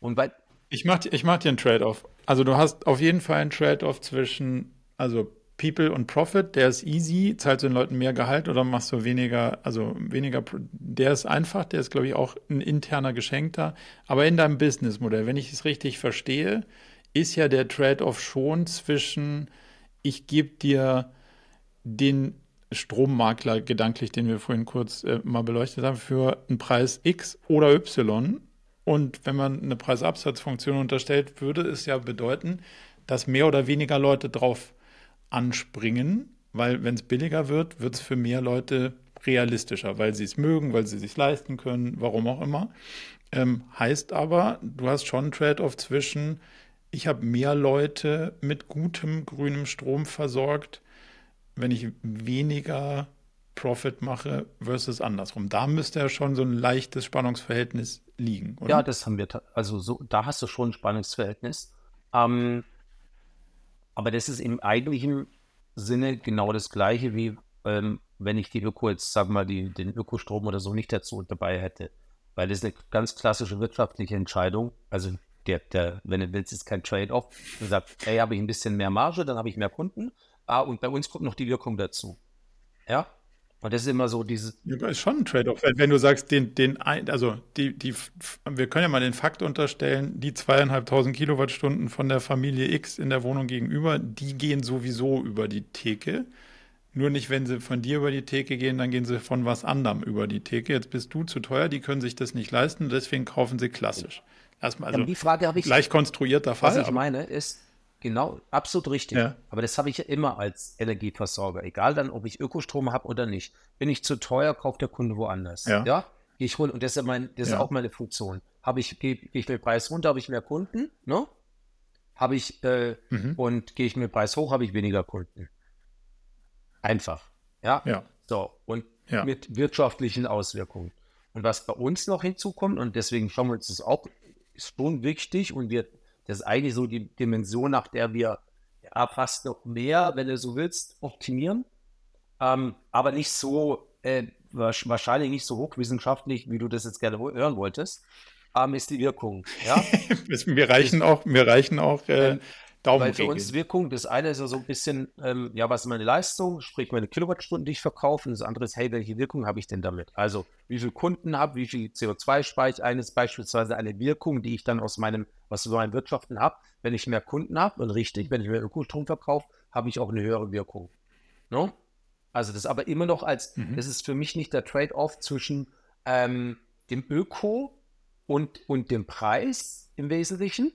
Und bei. Ich mache ich mach dir einen Trade-off. Also du hast auf jeden Fall einen Trade-off zwischen, also People und Profit, der ist easy, zahlst du den Leuten mehr Gehalt oder machst du weniger, also weniger, der ist einfach, der ist, glaube ich, auch ein interner Geschenkter. Aber in deinem Businessmodell, wenn ich es richtig verstehe, ist ja der Trade-off schon zwischen, ich gebe dir den Strommakler gedanklich, den wir vorhin kurz äh, mal beleuchtet haben, für einen Preis X oder Y. Und wenn man eine Preisabsatzfunktion unterstellt, würde es ja bedeuten, dass mehr oder weniger Leute drauf anspringen, weil wenn es billiger wird, wird es für mehr Leute realistischer, weil sie es mögen, weil sie sich leisten können, warum auch immer. Ähm, heißt aber, du hast schon einen Trade-off zwischen, ich habe mehr Leute mit gutem grünem Strom versorgt, wenn ich weniger Profit mache versus andersrum. Da müsste ja schon so ein leichtes Spannungsverhältnis liegen, oder? Ja, das haben wir, also so, da hast du schon ein Spannungsverhältnis. Ähm, aber das ist im eigentlichen Sinne genau das Gleiche, wie ähm, wenn ich die Öko jetzt, sagen wir mal, die, den Ökostrom oder so nicht dazu dabei hätte. Weil das ist eine ganz klassische wirtschaftliche Entscheidung. Also der, der, wenn du willst, ist kein Trade-off. Du sagst, ey, habe ich ein bisschen mehr Marge, dann habe ich mehr Kunden. Ah, und bei uns kommt noch die Wirkung dazu. Ja, und das ist immer so dieses. Ja, ist schon ein Trade-off. Wenn, wenn, du sagst, den, den, also die, die, wir können ja mal den Fakt unterstellen, die zweieinhalbtausend Kilowattstunden von der Familie X in der Wohnung gegenüber, die gehen sowieso über die Theke. Nur nicht, wenn sie von dir über die Theke gehen, dann gehen sie von was anderem über die Theke. Jetzt bist du zu teuer, die können sich das nicht leisten, deswegen kaufen sie klassisch. Erstmal, also ja, die Frage habe ich. Leicht konstruierter Fall. Was ich meine ist, Genau, absolut richtig. Ja. Aber das habe ich ja immer als Energieversorger, egal dann, ob ich Ökostrom habe oder nicht. Bin ich zu teuer, kauft der Kunde woanders. Ja. ja? Ich hole, und das ist, mein, das ja. ist auch meine Funktion. Habe ich, gehe geh ich mit Preis runter, habe ich mehr Kunden, ne? Habe ich, äh, mhm. und gehe ich mit Preis hoch, habe ich weniger Kunden. Einfach. Ja. ja. So, und mit wirtschaftlichen Auswirkungen. Und was bei uns noch hinzukommt, und deswegen schauen wir uns das auch, ist schon wichtig und wir das ist eigentlich so die Dimension, nach der wir ja, fast noch mehr, wenn du so willst, optimieren. Ähm, aber nicht so, äh, wahrscheinlich nicht so hochwissenschaftlich, wie du das jetzt gerne hören wolltest, ähm, ist die Wirkung. Ja? wir reichen auch, wir reichen auch äh, Daumenregel. Weil für uns Wirkung, das eine ist ja so ein bisschen, ähm, ja, was ist meine Leistung, sprich meine Kilowattstunden, die ich verkaufe. Und das andere ist, hey, welche Wirkung habe ich denn damit? Also, wie viele Kunden habe, wie viel CO2 speichere ich eines, beispielsweise eine Wirkung, die ich dann aus meinem, was so meinem Wirtschaften habe. Wenn ich mehr Kunden habe, und richtig, wenn ich mehr Ökostrom verkaufe, habe ich auch eine höhere Wirkung. No? Also, das aber immer noch als, mhm. das ist für mich nicht der Trade-off zwischen ähm, dem Öko und, und dem Preis im Wesentlichen,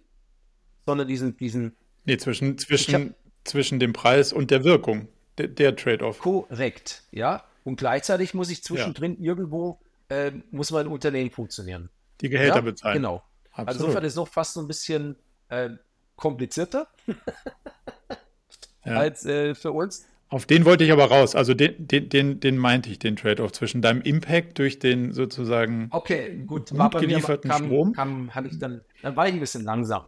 sondern diesen, diesen Nee, zwischen, zwischen, zwischen dem Preis und der Wirkung, der, der Trade-off. Korrekt, ja. Und gleichzeitig muss ich zwischendrin ja. irgendwo, äh, muss mein Unternehmen funktionieren. Die Gehälter ja? bezahlen. Genau. Also Absolut. Also insofern ist es noch fast so ein bisschen äh, komplizierter ja. als äh, für uns. Auf den wollte ich aber raus. Also den, den, den, den meinte ich, den Trade-off zwischen deinem Impact durch den sozusagen okay, gut, gut gelieferten kam, Strom. Kam, ich dann, dann war ich ein bisschen langsam.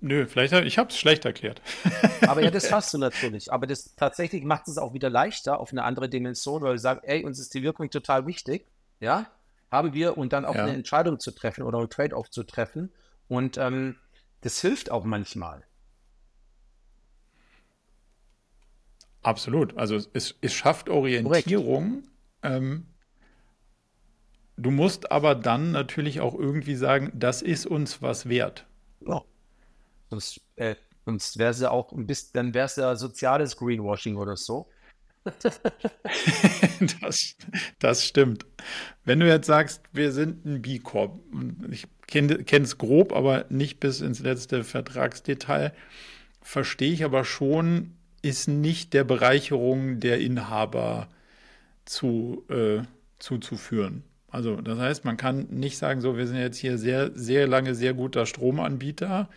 Nö, vielleicht ich habe es schlecht erklärt. Aber ja, das hast du natürlich. Aber das tatsächlich macht es auch wieder leichter auf eine andere Dimension, weil wir sagen, ey, uns ist die Wirkung total wichtig, ja, haben wir und dann auch ja. eine Entscheidung zu treffen oder ein Trade-off zu treffen. Und ähm, das hilft auch manchmal. Absolut. Also es, es schafft Orientierung. Ähm, du musst aber dann natürlich auch irgendwie sagen, das ist uns was wert. Ja. Sonst, äh, sonst wäre es ja auch ein bisschen, dann wäre es ja soziales Greenwashing oder so. das, das stimmt. Wenn du jetzt sagst, wir sind ein B Corp, ich kenne es grob, aber nicht bis ins letzte Vertragsdetail, verstehe ich aber schon, ist nicht der Bereicherung der Inhaber zu, äh, zuzuführen. Also das heißt, man kann nicht sagen, so, wir sind jetzt hier sehr, sehr lange sehr guter Stromanbieter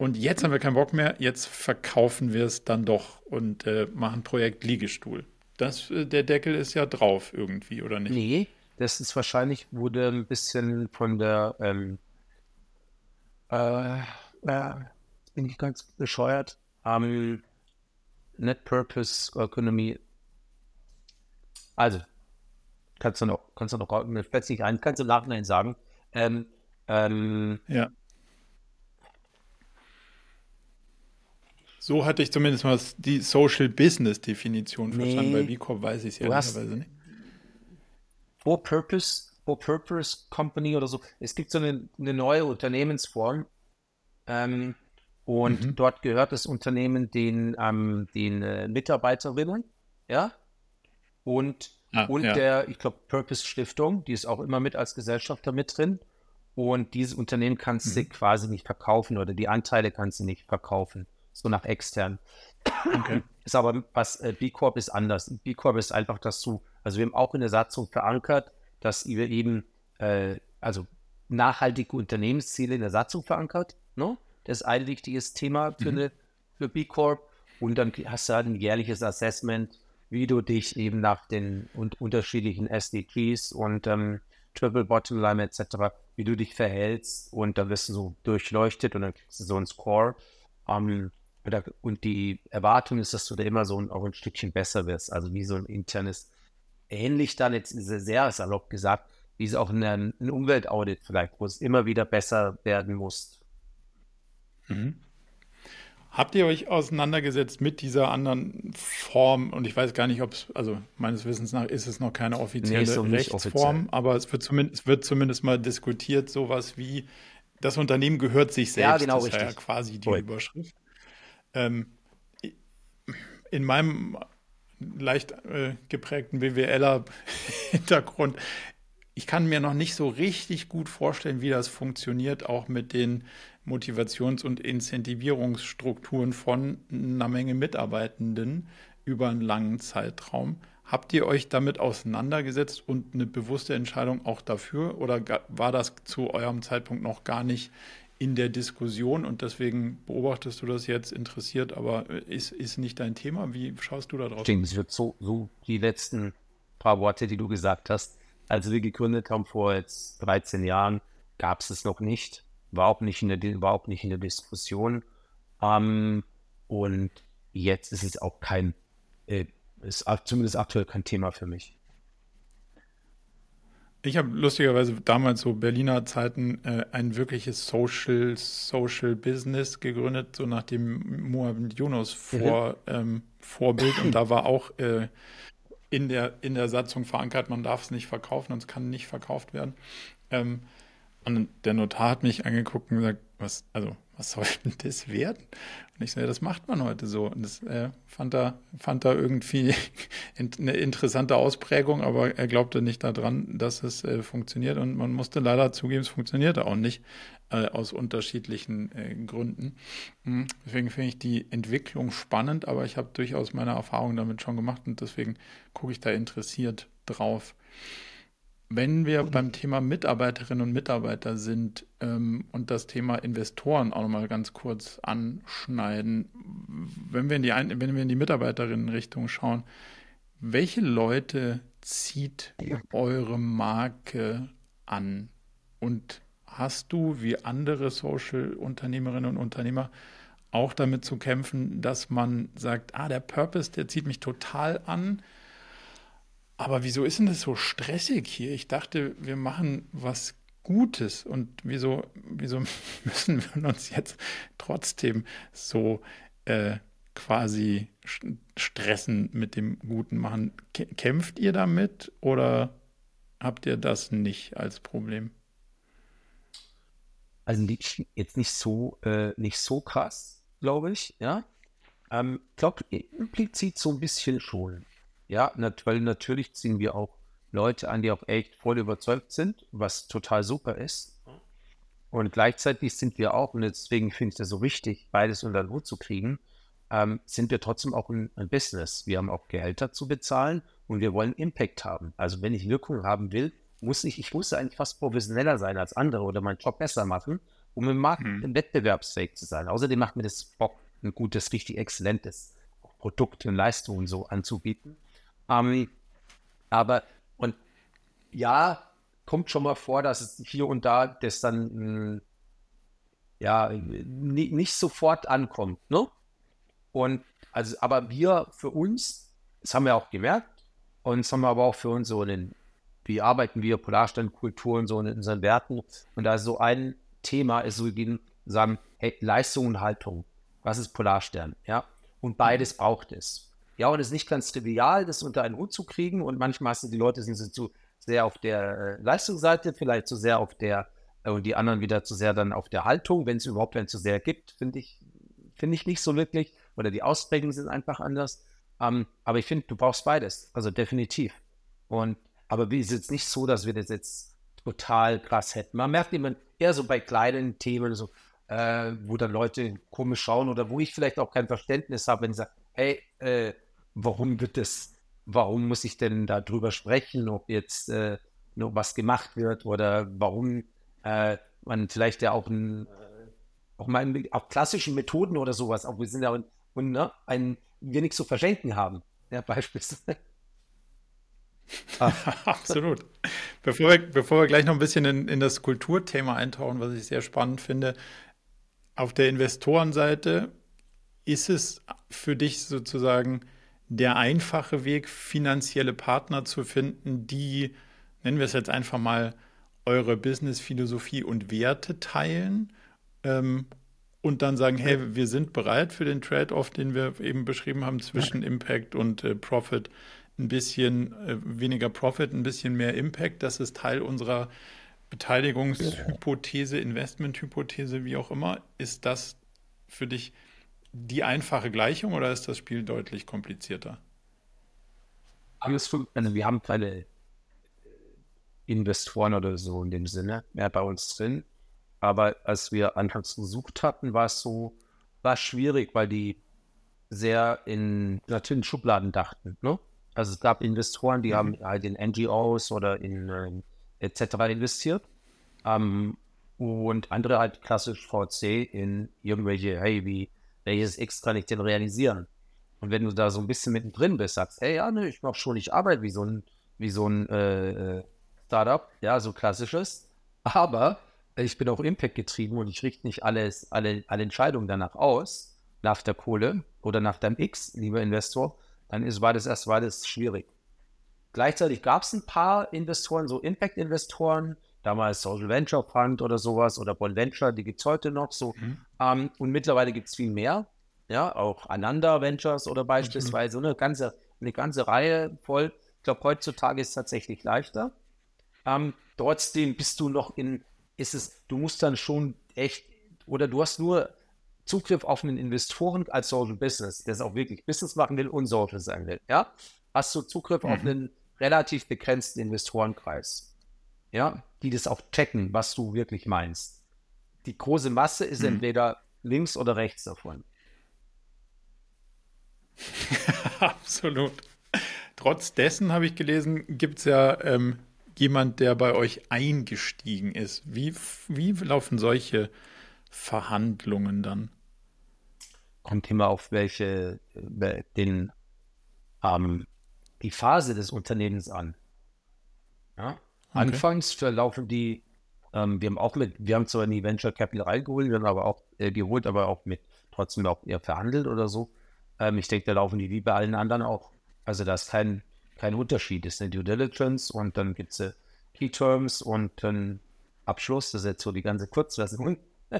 und jetzt haben wir keinen Bock mehr, jetzt verkaufen wir es dann doch und äh, machen Projekt Liegestuhl. Das, äh, der Deckel ist ja drauf irgendwie, oder nicht? Nee, das ist wahrscheinlich, wurde ein bisschen von der, ähm, äh, äh, bin ich ganz bescheuert, ähm, Net Purpose Economy. Also, kannst du noch, kannst du noch, fällt nicht ein, kannst du im Nachhinein sagen. Ähm, ähm, ja. So hatte ich zumindest mal die Social Business Definition nee, verstanden. Bei B Corp weiß ich es ehrlicherweise nicht. For Purpose, For Purpose Company oder so. Es gibt so eine, eine neue Unternehmensform. Ähm, und mhm. dort gehört das Unternehmen den, ähm, den äh, Mitarbeiterinnen, ja. Und, ah, und ja. der, ich glaube, Purpose Stiftung, die ist auch immer mit als Gesellschafter mit drin. Und dieses Unternehmen kannst mhm. du quasi nicht verkaufen oder die Anteile kannst du nicht verkaufen so nach extern. Okay. Ist aber was äh, B Corp ist anders. B Corp ist einfach, dass du, also wir haben auch in der Satzung verankert, dass wir eben, äh, also nachhaltige Unternehmensziele in der Satzung verankert. Ne? Das ist ein wichtiges Thema für, mhm. eine, für B Corp. Und dann hast du halt ein jährliches Assessment, wie du dich eben nach den und unterschiedlichen SDGs und ähm, Triple Bottomline etc., wie du dich verhältst und dann wirst du so durchleuchtet und dann kriegst du so einen Score. Ähm, und die Erwartung ist, dass du da immer so ein, auch ein Stückchen besser wirst. Also wie so ein internes, ähnlich dann jetzt sehr salopp gesagt, wie es auch in einem Umweltaudit vielleicht, wo es immer wieder besser werden muss. Mhm. Habt ihr euch auseinandergesetzt mit dieser anderen Form? Und ich weiß gar nicht, ob es, also meines Wissens nach ist es noch keine offizielle nee, Rechtsform, offiziell. aber es wird, zumindest, es wird zumindest mal diskutiert, sowas wie das Unternehmen gehört sich selbst. Ja, genau, das ist ja quasi die Voll. Überschrift. Ähm, in meinem leicht äh, geprägten BWLer-Hintergrund, ich kann mir noch nicht so richtig gut vorstellen, wie das funktioniert, auch mit den Motivations- und Incentivierungsstrukturen von einer Menge Mitarbeitenden über einen langen Zeitraum. Habt ihr euch damit auseinandergesetzt und eine bewusste Entscheidung auch dafür oder war das zu eurem Zeitpunkt noch gar nicht in der Diskussion und deswegen beobachtest du das jetzt interessiert, aber ist, ist nicht dein Thema? Wie schaust du da drauf? Stimmt, es wird so, so die letzten paar Worte, die du gesagt hast. Als wir gegründet haben vor jetzt 13 Jahren, gab es es noch nicht war auch nicht in der, überhaupt nicht in der Diskussion. Ähm, und jetzt ist es auch kein, äh, ist zumindest aktuell kein Thema für mich. Ich habe lustigerweise damals so Berliner Zeiten äh, ein wirkliches Social Social Business gegründet, so nach dem Mohammed Yunus Vor, mhm. ähm, Vorbild. Und da war auch äh, in, der, in der Satzung verankert, man darf es nicht verkaufen und es kann nicht verkauft werden. Ähm, und der Notar hat mich angeguckt und gesagt, was, also, was soll denn das werden? Und ich so, ja, das macht man heute so. Und das äh, fand, er, fand er irgendwie eine interessante Ausprägung, aber er glaubte nicht daran, dass es äh, funktioniert. Und man musste leider zugeben, es funktionierte auch nicht, äh, aus unterschiedlichen äh, Gründen. Mhm. Deswegen finde ich die Entwicklung spannend, aber ich habe durchaus meine Erfahrungen damit schon gemacht und deswegen gucke ich da interessiert drauf. Wenn wir beim Thema Mitarbeiterinnen und Mitarbeiter sind ähm, und das Thema Investoren auch nochmal ganz kurz anschneiden, wenn wir in die, Ein wenn wir in die Mitarbeiterinnenrichtung schauen, welche Leute zieht eure Marke an? Und hast du wie andere Social-Unternehmerinnen und Unternehmer auch damit zu kämpfen, dass man sagt, ah, der Purpose, der zieht mich total an aber wieso ist denn das so stressig hier? Ich dachte, wir machen was Gutes und wieso, wieso müssen wir uns jetzt trotzdem so äh, quasi stressen mit dem Guten machen? Kämpft ihr damit oder habt ihr das nicht als Problem? Also jetzt nicht so, äh, nicht so krass, glaube ich, ja. Ähm, glaube, implizit so ein bisschen schon. Ja, weil natürlich ziehen wir auch Leute an, die auch echt voll überzeugt sind, was total super ist. Und gleichzeitig sind wir auch, und deswegen finde ich das so wichtig, beides unter den Hut zu kriegen, ähm, sind wir trotzdem auch ein, ein, Business. Wir haben auch Gehälter zu bezahlen und wir wollen Impact haben. Also wenn ich Wirkung haben will, muss ich, ich muss eigentlich fast professioneller sein als andere oder meinen Job besser machen, um im Markt hm. wettbewerbsfähig zu sein. Außerdem macht mir das Bock, ein gutes, richtig exzellentes Produkt und Leistungen so anzubieten. Ähm, aber, und ja, kommt schon mal vor, dass es hier und da das dann hm, ja nicht sofort ankommt. Ne? Und also, aber wir für uns, das haben wir auch gemerkt, und das haben wir aber auch für uns so einen, wie arbeiten wir, Polarstandkultur und so in unseren Werten. Und da ist so ein Thema, ist so, wir sagen, hey, Leistung und Haltung. Was ist Polarstern? Ja. Und beides braucht es. Ja, und es ist nicht ganz trivial, das unter einen Hut zu kriegen. Und manchmal sind die Leute sind zu sehr auf der äh, Leistungsseite, vielleicht zu sehr auf der, äh, und die anderen wieder zu sehr dann auf der Haltung, wenn es überhaupt einen zu sehr gibt, finde ich, finde ich nicht so wirklich. Oder die Ausprägungen sind einfach anders. Ähm, aber ich finde, du brauchst beides. Also definitiv. Und aber es ist jetzt nicht so, dass wir das jetzt total krass hätten. Man merkt immer eher so bei kleinen Themen, so, äh, wo dann Leute komisch schauen oder wo ich vielleicht auch kein Verständnis habe, wenn sie sagen, hey, äh, warum wird das, warum muss ich denn da drüber sprechen, ob jetzt äh, noch was gemacht wird oder warum äh, man vielleicht ja auch ein, auch mal auch klassischen Methoden oder sowas, auch wir sind ja und, ne, ein, nichts zu verschenken haben, ja, beispielsweise. Absolut. Bevor wir, bevor wir gleich noch ein bisschen in, in das Kulturthema eintauchen, was ich sehr spannend finde, auf der Investorenseite ist es für dich sozusagen der einfache Weg, finanzielle Partner zu finden, die, nennen wir es jetzt einfach mal, eure Business-Philosophie und Werte teilen ähm, und dann sagen, hey, wir sind bereit für den Trade-off, den wir eben beschrieben haben, zwischen Impact und äh, Profit. Ein bisschen äh, weniger Profit, ein bisschen mehr Impact. Das ist Teil unserer Beteiligungshypothese, Investmenthypothese, wie auch immer. Ist das für dich die einfache Gleichung oder ist das Spiel deutlich komplizierter? Also wir haben keine Investoren oder so in dem Sinne mehr bei uns drin. Aber als wir anfangs gesucht hatten, war es so, war schwierig, weil die sehr in natürlich Schubladen dachten. Ne? Also es gab Investoren, die mhm. haben halt in NGOs oder in äh, etc. investiert. Ähm, und andere halt klassisch VC in irgendwelche, hey, wie, welches X kann ich denn realisieren? Und wenn du da so ein bisschen mittendrin bist, sagst, hey, ja, ne, ich mach schon, ich arbeite wie so ein, wie so ein äh, äh Startup, ja, so klassisches. Aber ich bin auch Impact getrieben und ich richte nicht alles, alle, alle Entscheidungen danach aus, nach der Kohle oder nach deinem X, lieber Investor, dann ist, war das erst war das schwierig. Gleichzeitig gab es ein paar Investoren, so Impact-Investoren, damals Social Venture Fund oder sowas oder Bond Venture, die gibt es heute noch so. Mhm. Um, und mittlerweile gibt es viel mehr, ja, auch Ananda Ventures oder beispielsweise mhm. eine ganze, eine ganze Reihe voll. Ich glaube, heutzutage ist es tatsächlich leichter. Ähm, trotzdem bist du noch in, ist es, du musst dann schon echt, oder du hast nur Zugriff auf einen Investoren als Social Business, der es auch wirklich Business machen will und Social sein will, ja, hast du Zugriff mhm. auf einen relativ begrenzten Investorenkreis, ja, die das auch checken, was du wirklich meinst. Die große Masse ist mhm. entweder links oder rechts davon. Absolut. Trotz dessen habe ich gelesen, gibt es ja ähm, jemand, der bei euch eingestiegen ist. Wie, wie laufen solche Verhandlungen dann? Kommt immer auf welche, äh, den, ähm, die Phase des Unternehmens an. Ja? Okay. Anfangs verlaufen die, ähm, wir haben auch mit, wir haben zwar in die Venture Capital reingeholt, wir haben aber auch äh, geholt, aber auch mit trotzdem auch eher verhandelt oder so. Ähm, ich denke, da laufen die wie bei allen anderen auch. Also da ist kein, kein Unterschied. Das ist eine Due Diligence und dann gibt es Key Terms und einen Abschluss. Das ist jetzt so die ganze Kurzversion.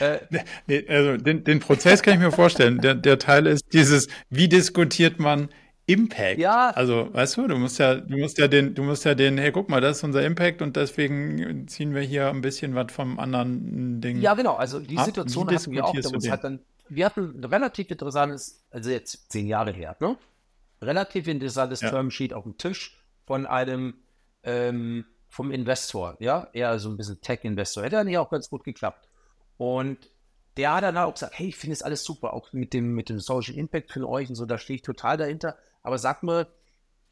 äh, nee, also den, den, Prozess kann ich mir vorstellen. Der, der Teil ist dieses, wie diskutiert man Impact. Ja. Also, weißt du, du musst ja, du musst ja den, du musst ja den, hey, guck mal, das ist unser Impact und deswegen ziehen wir hier ein bisschen was vom anderen Ding. Ja, genau. Also die ab. Situation hatten wir auch. Da hat dann, wir hatten ein relativ interessantes, also jetzt zehn Jahre her, ne? relativ interessantes ja. Termsheet auf dem Tisch von einem ähm, vom Investor, ja, eher so ein bisschen Tech-Investor. Hätte dann ja auch ganz gut geklappt. Und der hat dann auch gesagt, hey, ich finde es alles super, auch mit dem, mit dem Social Impact für euch und so, da stehe ich total dahinter. Aber sagt mir,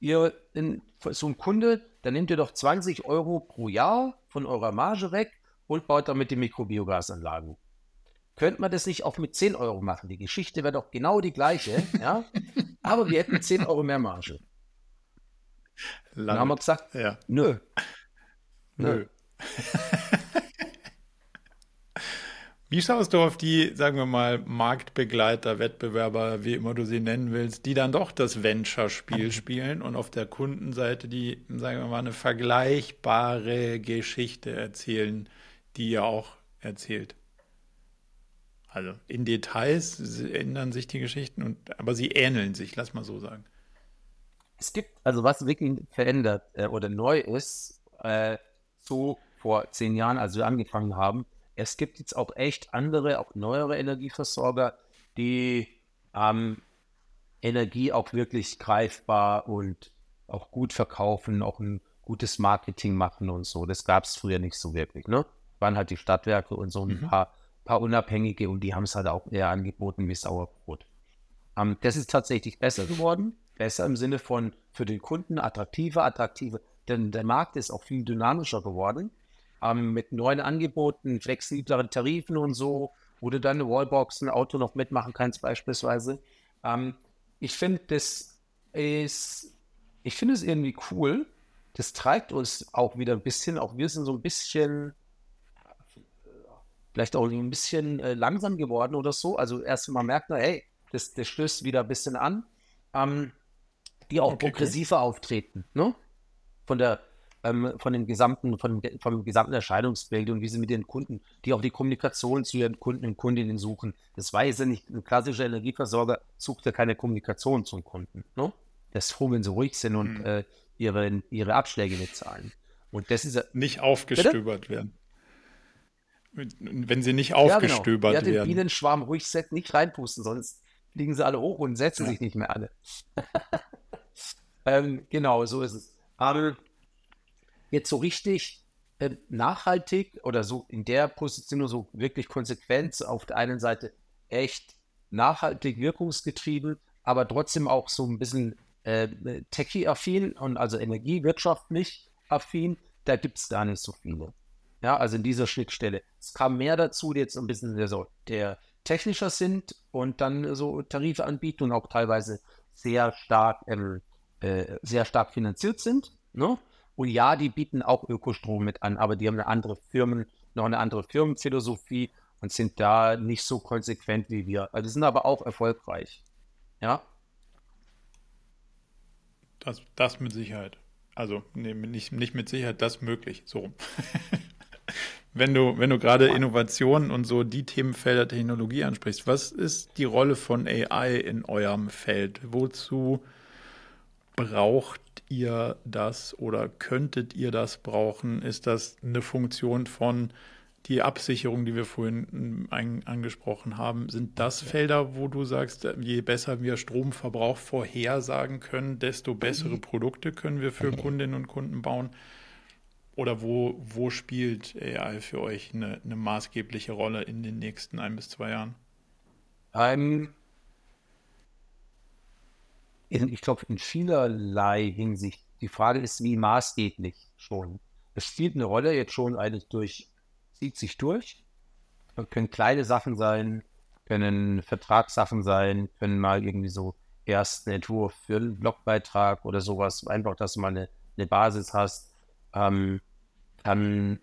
ihr, in, so ein Kunde, dann nehmt ihr doch 20 Euro pro Jahr von eurer Marge weg und baut damit die Mikrobiogasanlagen. Könnte man das nicht auch mit 10 Euro machen? Die Geschichte wäre doch genau die gleiche, ja? aber wir hätten 10 Euro mehr Marge. Dann haben wir gesagt, ja. nö. Nö. Wie schaust du auf die, sagen wir mal, Marktbegleiter, Wettbewerber, wie immer du sie nennen willst, die dann doch das Venture-Spiel spielen und auf der Kundenseite die, sagen wir mal, eine vergleichbare Geschichte erzählen, die ihr auch erzählt? Also in Details ändern sich die Geschichten, und, aber sie ähneln sich, lass mal so sagen. Es gibt, also was wirklich verändert äh, oder neu ist, äh, so vor zehn Jahren, als wir angefangen haben, es gibt jetzt auch echt andere, auch neuere Energieversorger, die ähm, Energie auch wirklich greifbar und auch gut verkaufen, auch ein gutes Marketing machen und so. Das gab es früher nicht so wirklich. Ne? Waren halt die Stadtwerke und so ein mhm. paar paar Unabhängige und die haben es halt auch eher angeboten wie Sauerbrot. Ähm, das ist tatsächlich besser geworden. Besser im Sinne von für den Kunden attraktiver, attraktiver. Denn der Markt ist auch viel dynamischer geworden. Ähm, mit neuen Angeboten, flexibleren Tarifen und so, wo du dann eine Wallbox, ein Auto noch mitmachen kannst, beispielsweise. Ähm, ich finde, das ist ich finde es irgendwie cool. Das treibt uns auch wieder ein bisschen, auch wir sind so ein bisschen, vielleicht auch ein bisschen äh, langsam geworden oder so. Also erst mal merkt man, hey, das, das stößt wieder ein bisschen an. Ähm, die auch okay, progressiver cool. auftreten, ne? Von der, ähm, von den gesamten, von, vom gesamten Erscheinungsbild und wie sie mit den Kunden, die auch die Kommunikation zu ihren Kunden und Kundinnen suchen. Das weiß ja nicht, ein klassischer Energieversorger sucht ja keine Kommunikation zum Kunden, ne? Das ist froh, wenn sie ruhig sind und hm. äh, ihre, ihre Abschläge mitzahlen. Und das ist nicht aufgestöbert Bitte? werden. Wenn sie nicht aufgestöbert ja, genau. ja, werden. Bienenschwarm ruhig set, nicht reinpusten, sonst fliegen sie alle hoch und setzen ja. sich nicht mehr alle. ähm, genau, so ist es. Aber jetzt so richtig äh, nachhaltig oder so in der Position so wirklich Konsequenz auf der einen Seite echt nachhaltig wirkungsgetrieben, aber trotzdem auch so ein bisschen äh, techie-affin und also energiewirtschaftlich affin, da gibt es gar nicht so viele. Ja, also in dieser Schnittstelle. Es kam mehr dazu, jetzt ein bisschen der, so, der technischer sind und dann so Tarife anbieten und auch teilweise sehr stark, ähm, äh, sehr stark finanziert sind. Ne? Und ja, die bieten auch Ökostrom mit an, aber die haben eine andere Firmen, noch eine andere Firmenphilosophie und sind da nicht so konsequent wie wir. Also sind aber auch erfolgreich. Ja. Das, das mit Sicherheit. Also nee, nicht, nicht mit Sicherheit, das möglich. So. wenn du, wenn du gerade Innovationen und so die Themenfelder Technologie ansprichst, was ist die Rolle von AI in eurem Feld? Wozu braucht ihr das oder könntet ihr das brauchen? Ist das eine Funktion von die Absicherung, die wir vorhin ein, angesprochen haben, sind das Felder, wo du sagst, je besser wir Stromverbrauch vorhersagen können, desto bessere Produkte können wir für Kundinnen und Kunden bauen? Oder wo, wo spielt AI für euch eine, eine maßgebliche Rolle in den nächsten ein bis zwei Jahren? Um, ähm, ich glaube, in vielerlei Hinsicht. Die Frage ist, wie maßgeblich schon. Es spielt eine Rolle jetzt schon eigentlich durch zieht sich durch. Das können kleine Sachen sein, können Vertragssachen sein, können mal irgendwie so ersten Entwurf für einen Blogbeitrag oder sowas. Einfach, dass du mal eine, eine Basis hast. Ähm, kann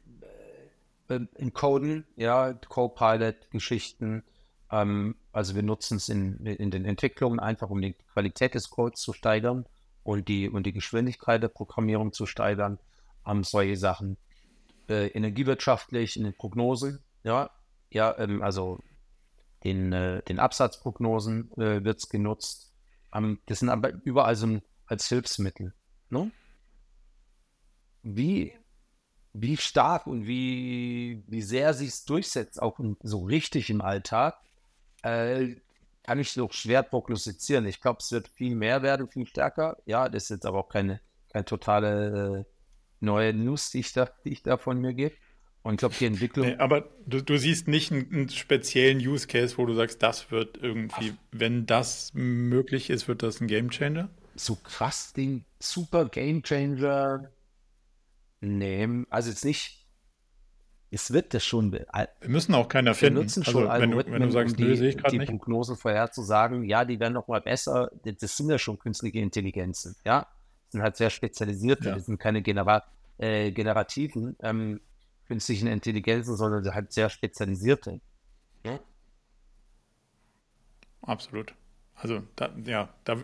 äh, in Coden, ja, Copilot-Geschichten. Ähm, also wir nutzen es in, in den Entwicklungen einfach, um die Qualität des Codes zu steigern und die, und die Geschwindigkeit der Programmierung zu steigern. Ähm, solche Sachen äh, energiewirtschaftlich in den Prognosen, ja, ja, ähm, also den, äh, den Absatzprognosen äh, wird es genutzt. Ähm, das sind aber überall so als Hilfsmittel. Ne? Wie, wie stark und wie, wie sehr sich es durchsetzt, auch so richtig im Alltag, äh, kann ich noch schwer prognostizieren. Ich glaube, es wird viel mehr werden, viel stärker. Ja, das ist jetzt aber auch keine, keine totale äh, neue News, die ich da, die ich da von mir gebe. Und ich glaube, die Entwicklung. Nee, aber du, du siehst nicht einen, einen, speziellen Use Case, wo du sagst, das wird irgendwie, Ach. wenn das möglich ist, wird das ein Game Changer? So krass, den super Game Changer. Nee, also jetzt nicht. Es wird das schon. Wir müssen auch keiner finden. Wir nutzen schon also, wenn, du, wenn du sagst, um die, nö, sehe ich gerade nicht. Prognosen vorherzusagen, ja, die werden noch mal besser. Das sind ja schon künstliche Intelligenzen, ja sind halt sehr spezialisierte, ja. die sind keine Genera äh, generativen ähm, künstlichen Intelligenzen, sondern halt sehr spezialisierte. Ja? Absolut. Also da, ja, da,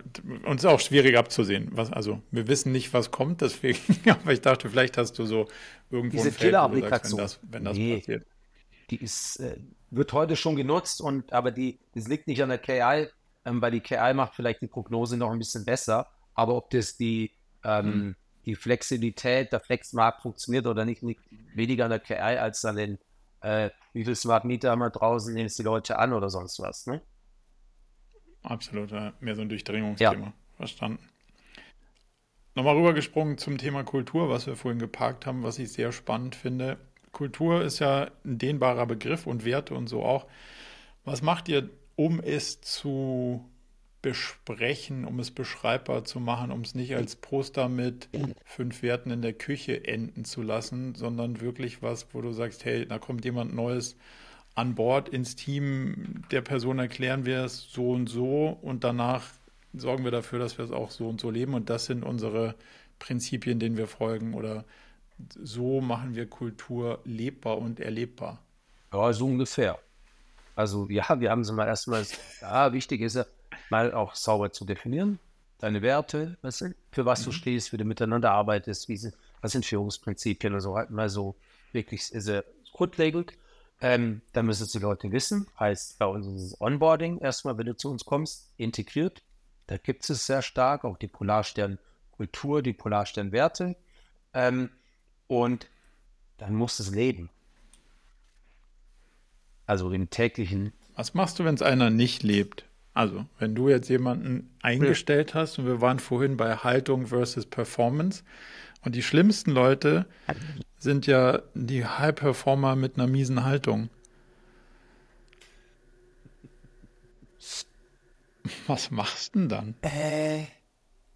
uns ist auch schwierig abzusehen. Was, also wir wissen nicht, was kommt, deswegen, aber ich dachte, vielleicht hast du so irgendwo Diese Killer-Applikation, wenn das, wenn das nee, passiert. Die ist, äh, wird heute schon genutzt und aber die, das liegt nicht an der KI, ähm, weil die KI macht vielleicht die Prognose noch ein bisschen besser. Aber ob das die, ähm, mhm. die Flexibilität, der Flexmarkt funktioniert oder nicht, liegt weniger an der KI als an den, äh, wie viel Smart Meter haben wir draußen, nehmen es die Leute an oder sonst was. Ne? Absolut, mehr so ein Durchdringungsthema. Ja. Verstanden. Nochmal rübergesprungen zum Thema Kultur, was wir vorhin geparkt haben, was ich sehr spannend finde. Kultur ist ja ein dehnbarer Begriff und Werte und so auch. Was macht ihr, um es zu besprechen, um es beschreibbar zu machen, um es nicht als Poster mit fünf Werten in der Küche enden zu lassen, sondern wirklich was, wo du sagst, hey, da kommt jemand Neues an Bord ins Team, der Person erklären wir es so und so und danach sorgen wir dafür, dass wir es auch so und so leben und das sind unsere Prinzipien, denen wir folgen oder so machen wir Kultur lebbar und erlebbar. Ja, so ungefähr. Also ja, wir haben sie mal erstmal, ja, wichtig ist ja, mal auch sauber zu definieren, deine Werte, was, für was mhm. du stehst, wie du miteinander arbeitest, wie, was sind Führungsprinzipien und so, halt mal so wirklich sehr grundlegend. Ähm, dann müssen es die Leute wissen, heißt bei uns ist es Onboarding erstmal, wenn du zu uns kommst, integriert. Da gibt es sehr stark auch die Polarstern-Kultur, die Polarstern-Werte. Ähm, und dann muss es leben. Also im täglichen. Was machst du, wenn es einer nicht lebt? Also, wenn du jetzt jemanden eingestellt hast und wir waren vorhin bei Haltung versus Performance und die schlimmsten Leute sind ja die High Performer mit einer miesen Haltung. Was machst du denn dann? Äh,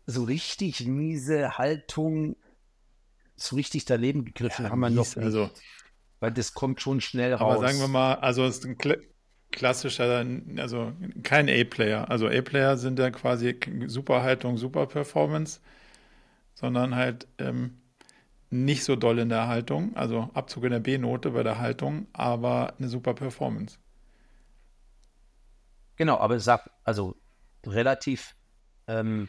so richtig miese Haltung, so richtig daneben gegriffen ja, haben wir mies, noch nicht. Also, weil das kommt schon schnell raus. Aber sagen wir mal, also es ist ein klassischer, also kein A-Player. Also A-Player sind ja quasi super Haltung, super Performance, sondern halt ähm, nicht so doll in der Haltung, also Abzug in der B-Note bei der Haltung, aber eine super Performance. Genau, aber sag, also relativ, ähm,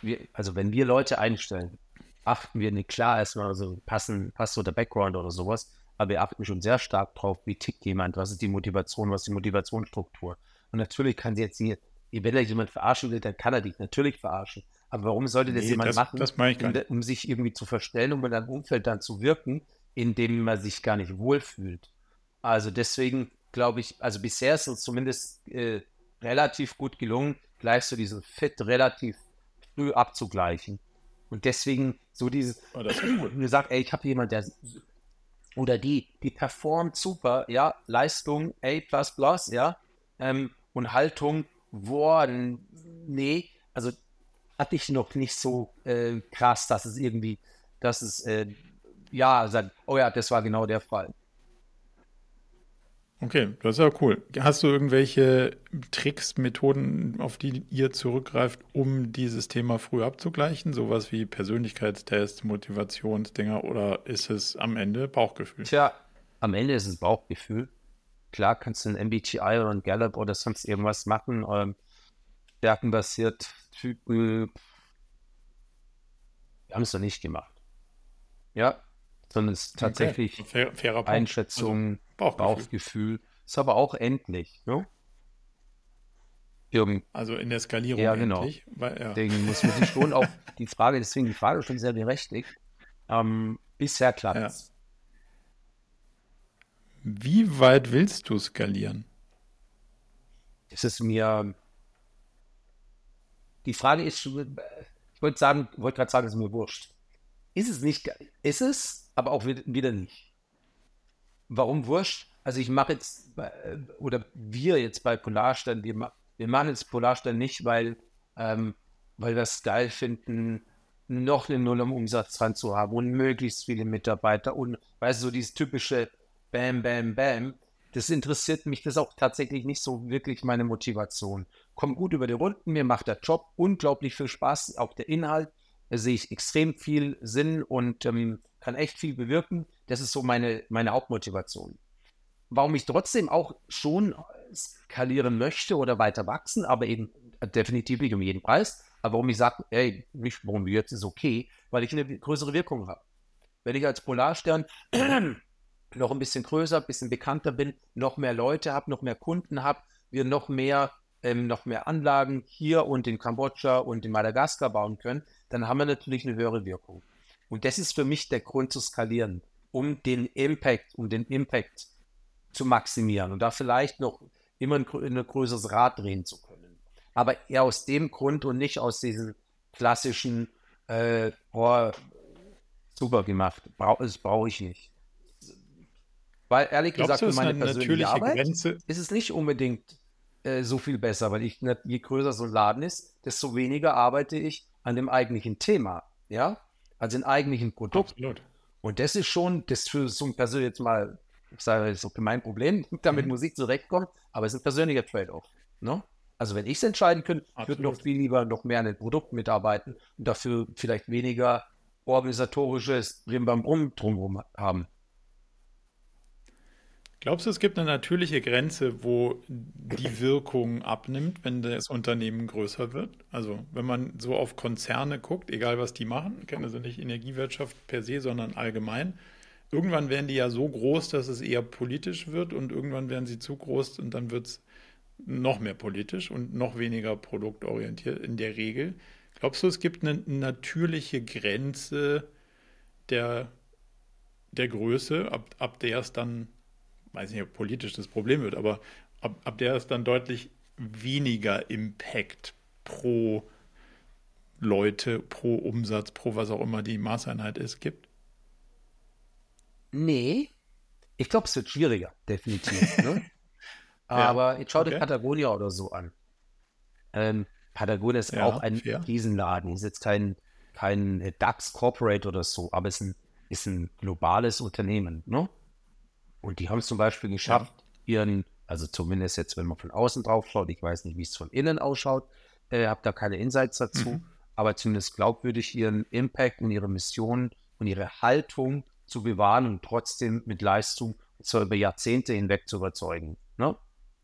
wir, also wenn wir Leute einstellen, achten wir nicht klar erstmal, also passen, passt so der Background oder sowas, aber wir achten schon sehr stark drauf, wie tickt jemand, was ist die Motivation, was ist die Motivationsstruktur. Und natürlich kann sie jetzt hier, wenn er jemand verarschen will, dann kann er dich natürlich verarschen. Aber warum sollte das nee, jemand das, machen, das um, um, sich irgendwie zu verstellen, um in einem Umfeld dann zu wirken, in dem man sich gar nicht wohlfühlt? Also deswegen glaube ich, also bisher ist es zumindest äh, relativ gut gelungen, gleich so diesen Fit relativ früh abzugleichen. Und deswegen so dieses, oh, das du sagst, ey, ich habe jemanden, der oder die, die performt super, ja, Leistung A++, ja, ähm, und Haltung, boah, nee, also hatte ich noch nicht so äh, krass, dass es irgendwie, dass es, äh, ja, sagt, oh ja, das war genau der Fall. Okay, das ist ja cool. Hast du irgendwelche Tricks, Methoden, auf die ihr zurückgreift, um dieses Thema früh abzugleichen? Sowas wie Persönlichkeitstests, Motivationsdinger oder ist es am Ende Bauchgefühl? Tja, am Ende ist es Bauchgefühl. Klar kannst du ein MBTI oder ein Gallup oder sonst irgendwas machen, ähm, stärkenbasiert, Typen. Wir haben es noch nicht gemacht. Ja, sondern es ist tatsächlich okay. Fair, Einschätzung, also Bauchgefühl. Bauchgefühl. Ist aber auch endlich. Ne? Irgend also in der Skalierung ja, genau. endlich. Weil, ja. Deswegen muss man sich schon auch die Frage, deswegen die Frage schon sehr berechtigt. Ähm, bisher klappt ja. Wie weit willst du skalieren? Es ist mir. Die Frage ist, ich wollte sagen, wollte gerade sagen, es ist mir wurscht. Ist es nicht, ist es, aber auch wieder nicht. Warum wurscht? Also ich mache jetzt, oder wir jetzt bei Polarstern, wir, wir machen jetzt Polarstern nicht, weil, ähm, weil wir es geil finden, noch eine Null am Umsatz dran zu haben und möglichst viele Mitarbeiter und, weißt du, so dieses typische Bam, Bam, Bam, das interessiert mich, das ist auch tatsächlich nicht so wirklich meine Motivation. Kommt gut über die Runden, mir macht der Job unglaublich viel Spaß, auch der Inhalt, sehe ich extrem viel Sinn und ähm, kann echt viel bewirken. Das ist so meine, meine Hauptmotivation. Warum ich trotzdem auch schon skalieren möchte oder weiter wachsen, aber eben definitiv nicht um jeden Preis. Aber warum ich sage, ey, warum jetzt ist okay, weil ich eine größere Wirkung habe. Wenn ich als Polarstern noch ein bisschen größer, ein bisschen bekannter bin, noch mehr Leute habe, noch mehr Kunden habe, wir noch mehr, ähm, noch mehr Anlagen hier und in Kambodscha und in Madagaskar bauen können, dann haben wir natürlich eine höhere Wirkung. Und das ist für mich der Grund zu skalieren, um den Impact, um den Impact zu maximieren und da vielleicht noch immer ein, ein größeres Rad drehen zu können. Aber eher aus dem Grund und nicht aus diesem klassischen, äh, boah, super gemacht, Brauch, das brauche ich nicht. Weil ehrlich Glaubst gesagt, für meine persönliche Arbeit Grenze? ist es nicht unbedingt äh, so viel besser, weil ich, je größer so ein Laden ist, desto weniger arbeite ich an dem eigentlichen Thema, ja, also dem eigentlichen Produkt. Absolut. Und das ist schon, das für so ein persönlich jetzt mal, ich sage, okay mein Problem, damit mhm. Musik zurechtkommt, aber es ist ein persönlicher Trade-off, ne? Also wenn ich es entscheiden könnte, ich würde noch viel lieber noch mehr an den Produkten mitarbeiten und dafür vielleicht weniger organisatorisches Rimbambrum drumherum haben. Glaubst du, es gibt eine natürliche Grenze, wo die Wirkung abnimmt, wenn das Unternehmen größer wird? Also wenn man so auf Konzerne guckt, egal was die machen, ich kenne also nicht Energiewirtschaft per se, sondern allgemein, irgendwann werden die ja so groß, dass es eher politisch wird und irgendwann werden sie zu groß und dann wird es noch mehr politisch und noch weniger produktorientiert in der Regel. Glaubst du, es gibt eine natürliche Grenze der, der Größe, ab, ab der es dann, weiß nicht, ob politisch das Problem wird, aber ab, ab der es dann deutlich weniger Impact pro Leute, pro Umsatz, pro was auch immer die Maßeinheit ist, gibt? Nee, ich glaube, es wird schwieriger, definitiv. Ne? Aber ja, jetzt schau okay. dir Patagonia oder so an. Ähm, Patagonia ist ja, auch ein fair. Riesenladen. Ist jetzt kein, kein DAX Corporate oder so, aber es ist ein, ist ein globales Unternehmen. Ne? Und die haben es zum Beispiel geschafft, ja. ihren, also zumindest jetzt, wenn man von außen drauf schaut, ich weiß nicht, wie es von innen ausschaut, äh, habe da keine Insights dazu, mhm. aber zumindest glaubwürdig ihren Impact und ihre Mission und ihre Haltung zu bewahren und trotzdem mit Leistung zwar über Jahrzehnte hinweg zu überzeugen. Ne?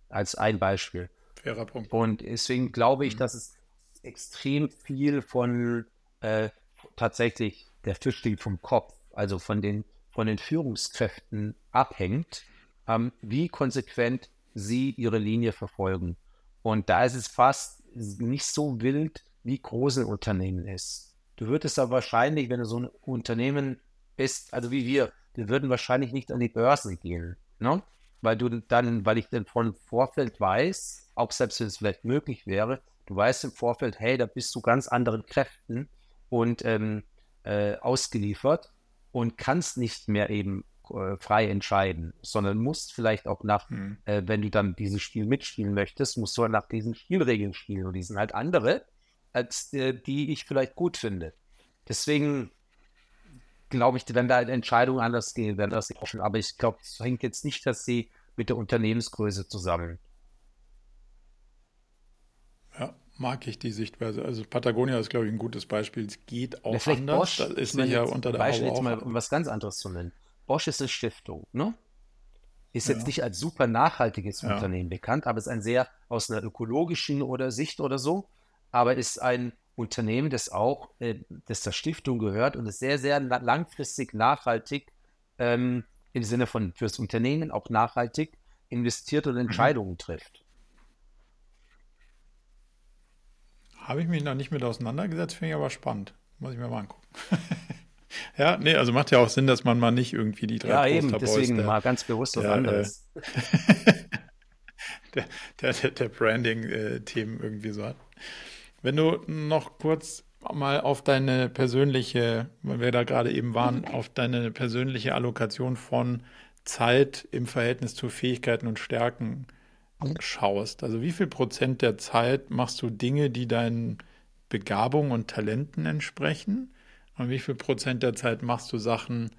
Als ein Beispiel. Fairer Punkt. Und deswegen glaube ich, mhm. dass es extrem viel von äh, tatsächlich der Fisch steht vom Kopf, also von den, von den Führungskräften abhängt, ähm, wie konsequent sie ihre Linie verfolgen. Und da ist es fast nicht so wild, wie groß ein Unternehmen ist. Du würdest aber wahrscheinlich, wenn du so ein Unternehmen bist, also wie wir, wir würden wahrscheinlich nicht an die Börse gehen, ne? Weil du dann, weil ich dann von Vorfeld weiß, auch selbst wenn es vielleicht möglich wäre, du weißt im Vorfeld, hey, da bist du ganz anderen Kräften und ähm, äh, ausgeliefert und kannst nicht mehr eben äh, frei entscheiden, sondern musst vielleicht auch nach, hm. äh, wenn du dann dieses Spiel mitspielen möchtest, musst du nach diesen Spielregeln spielen und die sind halt andere, als äh, die ich vielleicht gut finde. Deswegen glaube ich, wenn da Entscheidungen anders gehen, werden das offen. Aber ich glaube, es hängt jetzt nicht, dass sie mit der Unternehmensgröße zusammen. Ja, mag ich die Sichtweise. Also Patagonia ist, glaube ich, ein gutes Beispiel. Es geht auch ja, anders. Bosch, das ist nicht ja unter der Beispiel jetzt mal um was ganz anderes zu nennen. Bosch ist eine Stiftung, ne? Ist ja. jetzt nicht als super nachhaltiges ja. Unternehmen bekannt, aber ist ein sehr aus einer ökologischen oder Sicht oder so, aber ist ein Unternehmen, das auch, äh, das der Stiftung gehört und ist sehr, sehr langfristig nachhaltig ähm, im Sinne von fürs Unternehmen auch nachhaltig investiert und mhm. Entscheidungen mhm. trifft. Habe ich mich noch nicht mit auseinandergesetzt, finde ich aber spannend. Muss ich mir mal angucken. ja, nee, also macht ja auch Sinn, dass man mal nicht irgendwie die drei Ja, eben, deswegen der, mal ganz bewusst was der, anderes. der, der, der Branding-Themen äh, irgendwie so hat. Wenn du noch kurz mal auf deine persönliche, weil wir da gerade eben waren, auf deine persönliche Allokation von Zeit im Verhältnis zu Fähigkeiten und Stärken schaust. Also wie viel Prozent der Zeit machst du Dinge, die deinen Begabungen und Talenten entsprechen? Und wie viel Prozent der Zeit machst du Sachen,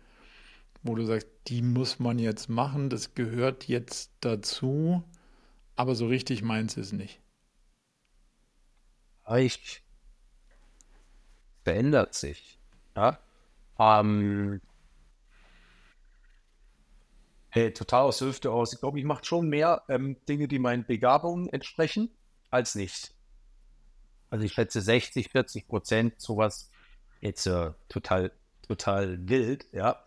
wo du sagst, die muss man jetzt machen, das gehört jetzt dazu, aber so richtig meins es nicht? Reich verändert sich. Ja? Ähm, hey, total aus der Hüfte aus. Ich glaube, ich mache schon mehr ähm, Dinge, die meinen Begabungen entsprechen, als nicht. Also ich schätze 60, 40 Prozent, sowas jetzt äh, total, total wild, ja.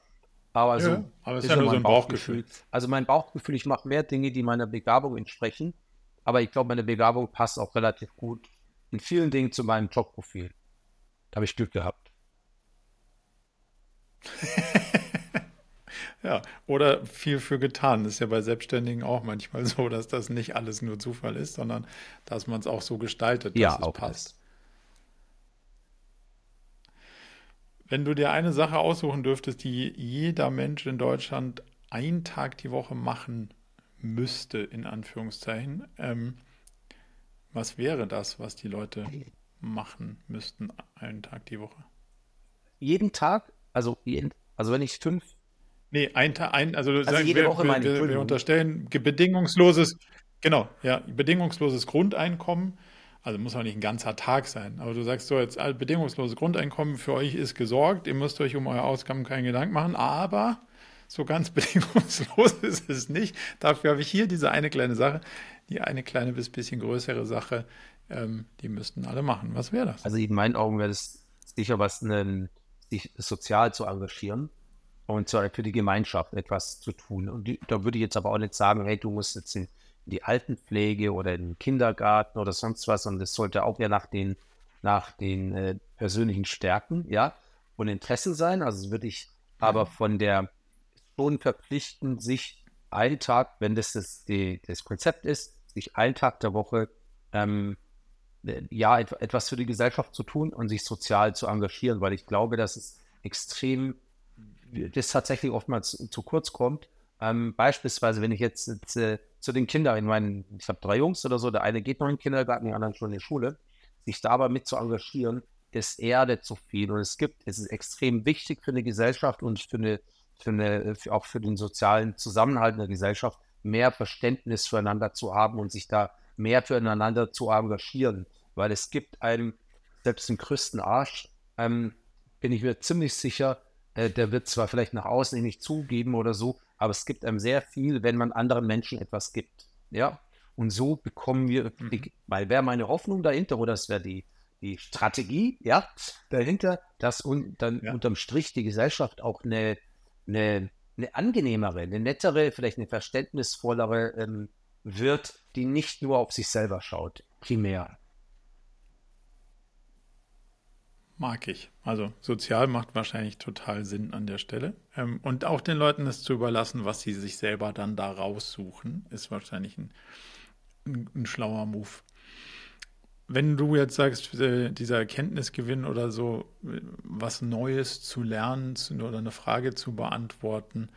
Aber so ja, aber ist ja nur so ein Bauchgefühl. Bauchgefühl. Also mein Bauchgefühl, ich mache mehr Dinge, die meiner Begabung entsprechen, aber ich glaube, meine Begabung passt auch relativ gut in vielen Dingen zu meinem Jobprofil. Da habe ich Glück gehabt. ja, oder viel für getan. Das ist ja bei Selbstständigen auch manchmal so, dass das nicht alles nur Zufall ist, sondern dass man es auch so gestaltet, dass ja, es auch passt. Das. Wenn du dir eine Sache aussuchen dürftest, die jeder Mensch in Deutschland einen Tag die Woche machen müsste, in Anführungszeichen, ähm, was wäre das, was die Leute machen müssten einen Tag die Woche? Jeden Tag? Also, jeden, also wenn ich fünf. Nee, ein ein, also, also sagen, jede wir, Woche meine wir, wir unterstellen bedingungsloses, Genau, ja, bedingungsloses Grundeinkommen. Also muss auch nicht ein ganzer Tag sein. Aber du sagst so, jetzt bedingungsloses Grundeinkommen für euch ist gesorgt. Ihr müsst euch um eure Ausgaben keinen Gedanken machen. Aber so ganz bedingungslos ist es nicht. Dafür habe ich hier diese eine kleine Sache, die eine kleine bis bisschen größere Sache. Ähm, die müssten alle machen. Was wäre das? Also in meinen Augen wäre es sicher was, einen, sich sozial zu engagieren und für die Gemeinschaft etwas zu tun. Und die, da würde ich jetzt aber auch nicht sagen, hey, du musst jetzt in die Altenpflege oder in den Kindergarten oder sonst was, und das sollte auch ja nach den, nach den äh, persönlichen Stärken, ja, und Interessen sein. Also würde ich aber von der schon verpflichten, sich einen Tag, wenn das das, die, das Konzept ist, sich einen Tag der Woche ähm, äh, ja, etwas für die Gesellschaft zu tun und sich sozial zu engagieren, weil ich glaube, dass es extrem, das tatsächlich oftmals zu kurz kommt. Ähm, beispielsweise, wenn ich jetzt, jetzt äh, zu den Kindern, ich meine, ich habe drei Jungs oder so, der eine geht noch in den Kindergarten, der andere schon in die Schule, sich da aber mit zu engagieren, das erdet so viel und es gibt, es ist extrem wichtig für eine Gesellschaft und für eine, für eine, für auch für den sozialen Zusammenhalt in der Gesellschaft, mehr Verständnis füreinander zu haben und sich da mehr füreinander zu engagieren, weil es gibt einem, selbst den größten Arsch, ähm, bin ich mir ziemlich sicher, äh, der wird zwar vielleicht nach außen nicht zugeben oder so, aber es gibt einem sehr viel, wenn man anderen Menschen etwas gibt. Ja, und so bekommen wir, mhm. weil wäre meine Hoffnung dahinter, oder das wäre die, die Strategie, ja, dahinter, dass un, dann ja. unterm Strich die Gesellschaft auch eine, eine, eine angenehmere, eine nettere, vielleicht eine verständnisvollere ähm, wird, die nicht nur auf sich selber schaut, primär. Mag ich. Also sozial macht wahrscheinlich total Sinn an der Stelle. Ähm, und auch den Leuten es zu überlassen, was sie sich selber dann da raussuchen, ist wahrscheinlich ein, ein, ein schlauer Move. Wenn du jetzt sagst, äh, dieser Erkenntnisgewinn oder so, was Neues zu lernen oder eine Frage zu beantworten,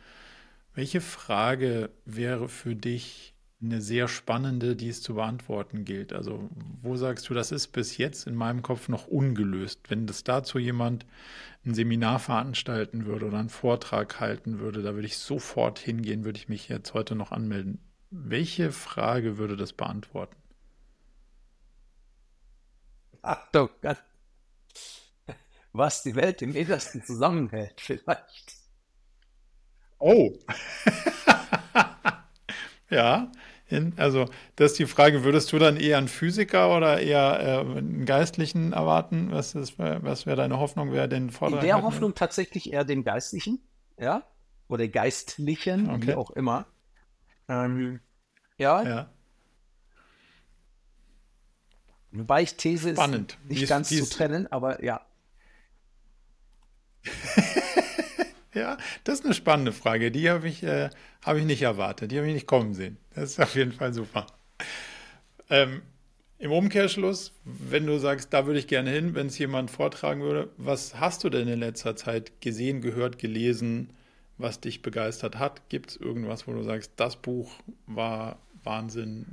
welche Frage wäre für dich eine sehr spannende, die es zu beantworten gilt. Also wo sagst du, das ist bis jetzt in meinem Kopf noch ungelöst? Wenn das dazu jemand ein Seminar veranstalten würde oder einen Vortrag halten würde, da würde ich sofort hingehen, würde ich mich jetzt heute noch anmelden. Welche Frage würde das beantworten? Achtung, was die Welt im Innersten zusammenhält, vielleicht. Oh. Ja, also das ist die Frage, würdest du dann eher einen Physiker oder eher äh, einen Geistlichen erwarten? Was, was wäre deine Hoffnung, wer den Vortrag In der Hoffnung tatsächlich eher den Geistlichen, ja, oder Geistlichen, okay. wie auch immer. Ähm, ja. ja. Wobei ich These Spannend. ist nicht ist, ganz zu trennen, aber ja. Ja, das ist eine spannende Frage. Die habe ich, äh, hab ich nicht erwartet. Die habe ich nicht kommen sehen. Das ist auf jeden Fall super. Ähm, Im Umkehrschluss, wenn du sagst, da würde ich gerne hin, wenn es jemand vortragen würde, was hast du denn in letzter Zeit gesehen, gehört, gelesen, was dich begeistert hat? Gibt es irgendwas, wo du sagst, das Buch war Wahnsinn,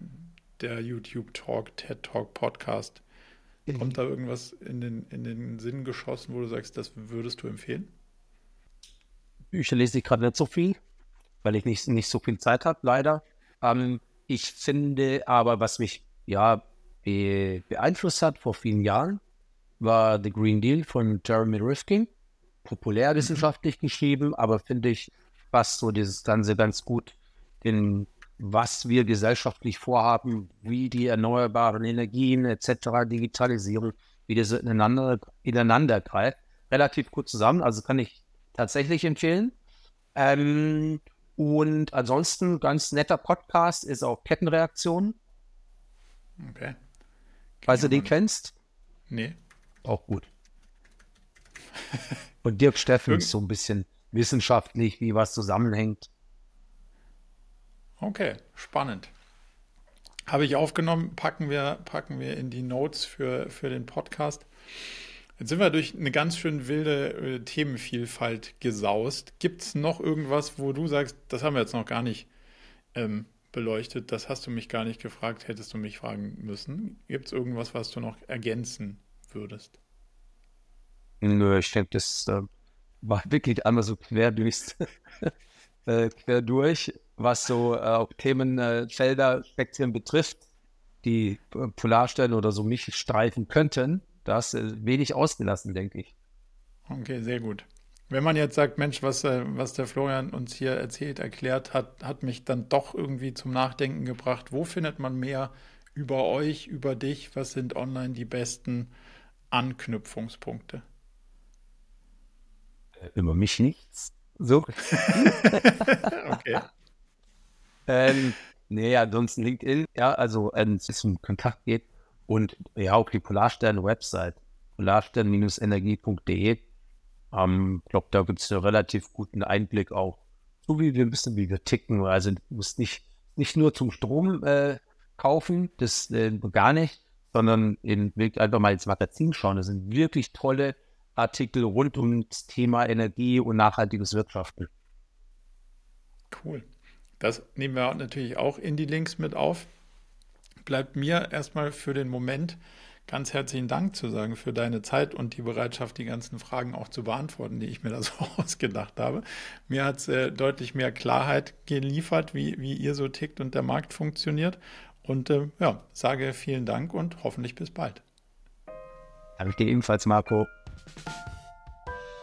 der YouTube-Talk, TED-Talk, Podcast? Kommt da irgendwas in den, in den Sinn geschossen, wo du sagst, das würdest du empfehlen? Bücher lese ich gerade nicht so viel, weil ich nicht, nicht so viel Zeit habe, leider. Ähm, ich finde aber, was mich ja be beeinflusst hat vor vielen Jahren, war The Green Deal von Jeremy Rifkin. Populärwissenschaftlich mhm. geschrieben, aber finde ich passt so dieses Ganze ganz gut in was wir gesellschaftlich vorhaben, wie die erneuerbaren Energien etc., Digitalisierung, wie das ineinander, ineinander greift. Relativ gut zusammen, also kann ich tatsächlich empfehlen. Ähm, und ansonsten ganz netter Podcast ist auch Kettenreaktion. Okay. Falls du den kennst. Nee. Auch gut. und Dirk Steffens so ein bisschen wissenschaftlich, wie was zusammenhängt. Okay, spannend. Habe ich aufgenommen, packen wir, packen wir in die Notes für, für den Podcast. Jetzt sind wir durch eine ganz schön wilde äh, Themenvielfalt gesaust. Gibt es noch irgendwas, wo du sagst, das haben wir jetzt noch gar nicht ähm, beleuchtet, das hast du mich gar nicht gefragt, hättest du mich fragen müssen? Gibt es irgendwas, was du noch ergänzen würdest? Nö, ich denke, das äh, war wirklich einmal so quer, durchs, äh, quer durch. was so äh, Themenfelder, Spektren betrifft, die äh, Polarstern oder so mich streifen könnten. Da ist äh, wenig ausgelassen, denke ich. Okay, sehr gut. Wenn man jetzt sagt, Mensch, was, äh, was der Florian uns hier erzählt, erklärt hat, hat mich dann doch irgendwie zum Nachdenken gebracht. Wo findet man mehr über euch, über dich? Was sind online die besten Anknüpfungspunkte? Äh, über mich nichts. So. okay. ähm, nee, ansonsten LinkedIn, ja, also wenn es um Kontakt geht und ja, auch die Polarstern-Website, polarstern-energie.de. Ähm, ich glaube, da gibt es einen relativ guten Einblick auch, so wie wir bisschen wie wir ticken. Also du musst nicht, nicht nur zum Strom äh, kaufen, das äh, gar nicht, sondern in, einfach mal ins Magazin schauen. Das sind wirklich tolle Artikel rund um das Thema Energie und nachhaltiges Wirtschaften. Cool. Das nehmen wir natürlich auch in die Links mit auf. Bleibt mir erstmal für den Moment ganz herzlichen Dank zu sagen für deine Zeit und die Bereitschaft, die ganzen Fragen auch zu beantworten, die ich mir da so ausgedacht habe. Mir hat es äh, deutlich mehr Klarheit geliefert, wie, wie ihr so tickt und der Markt funktioniert. Und äh, ja, sage vielen Dank und hoffentlich bis bald. Danke dir ebenfalls, Marco.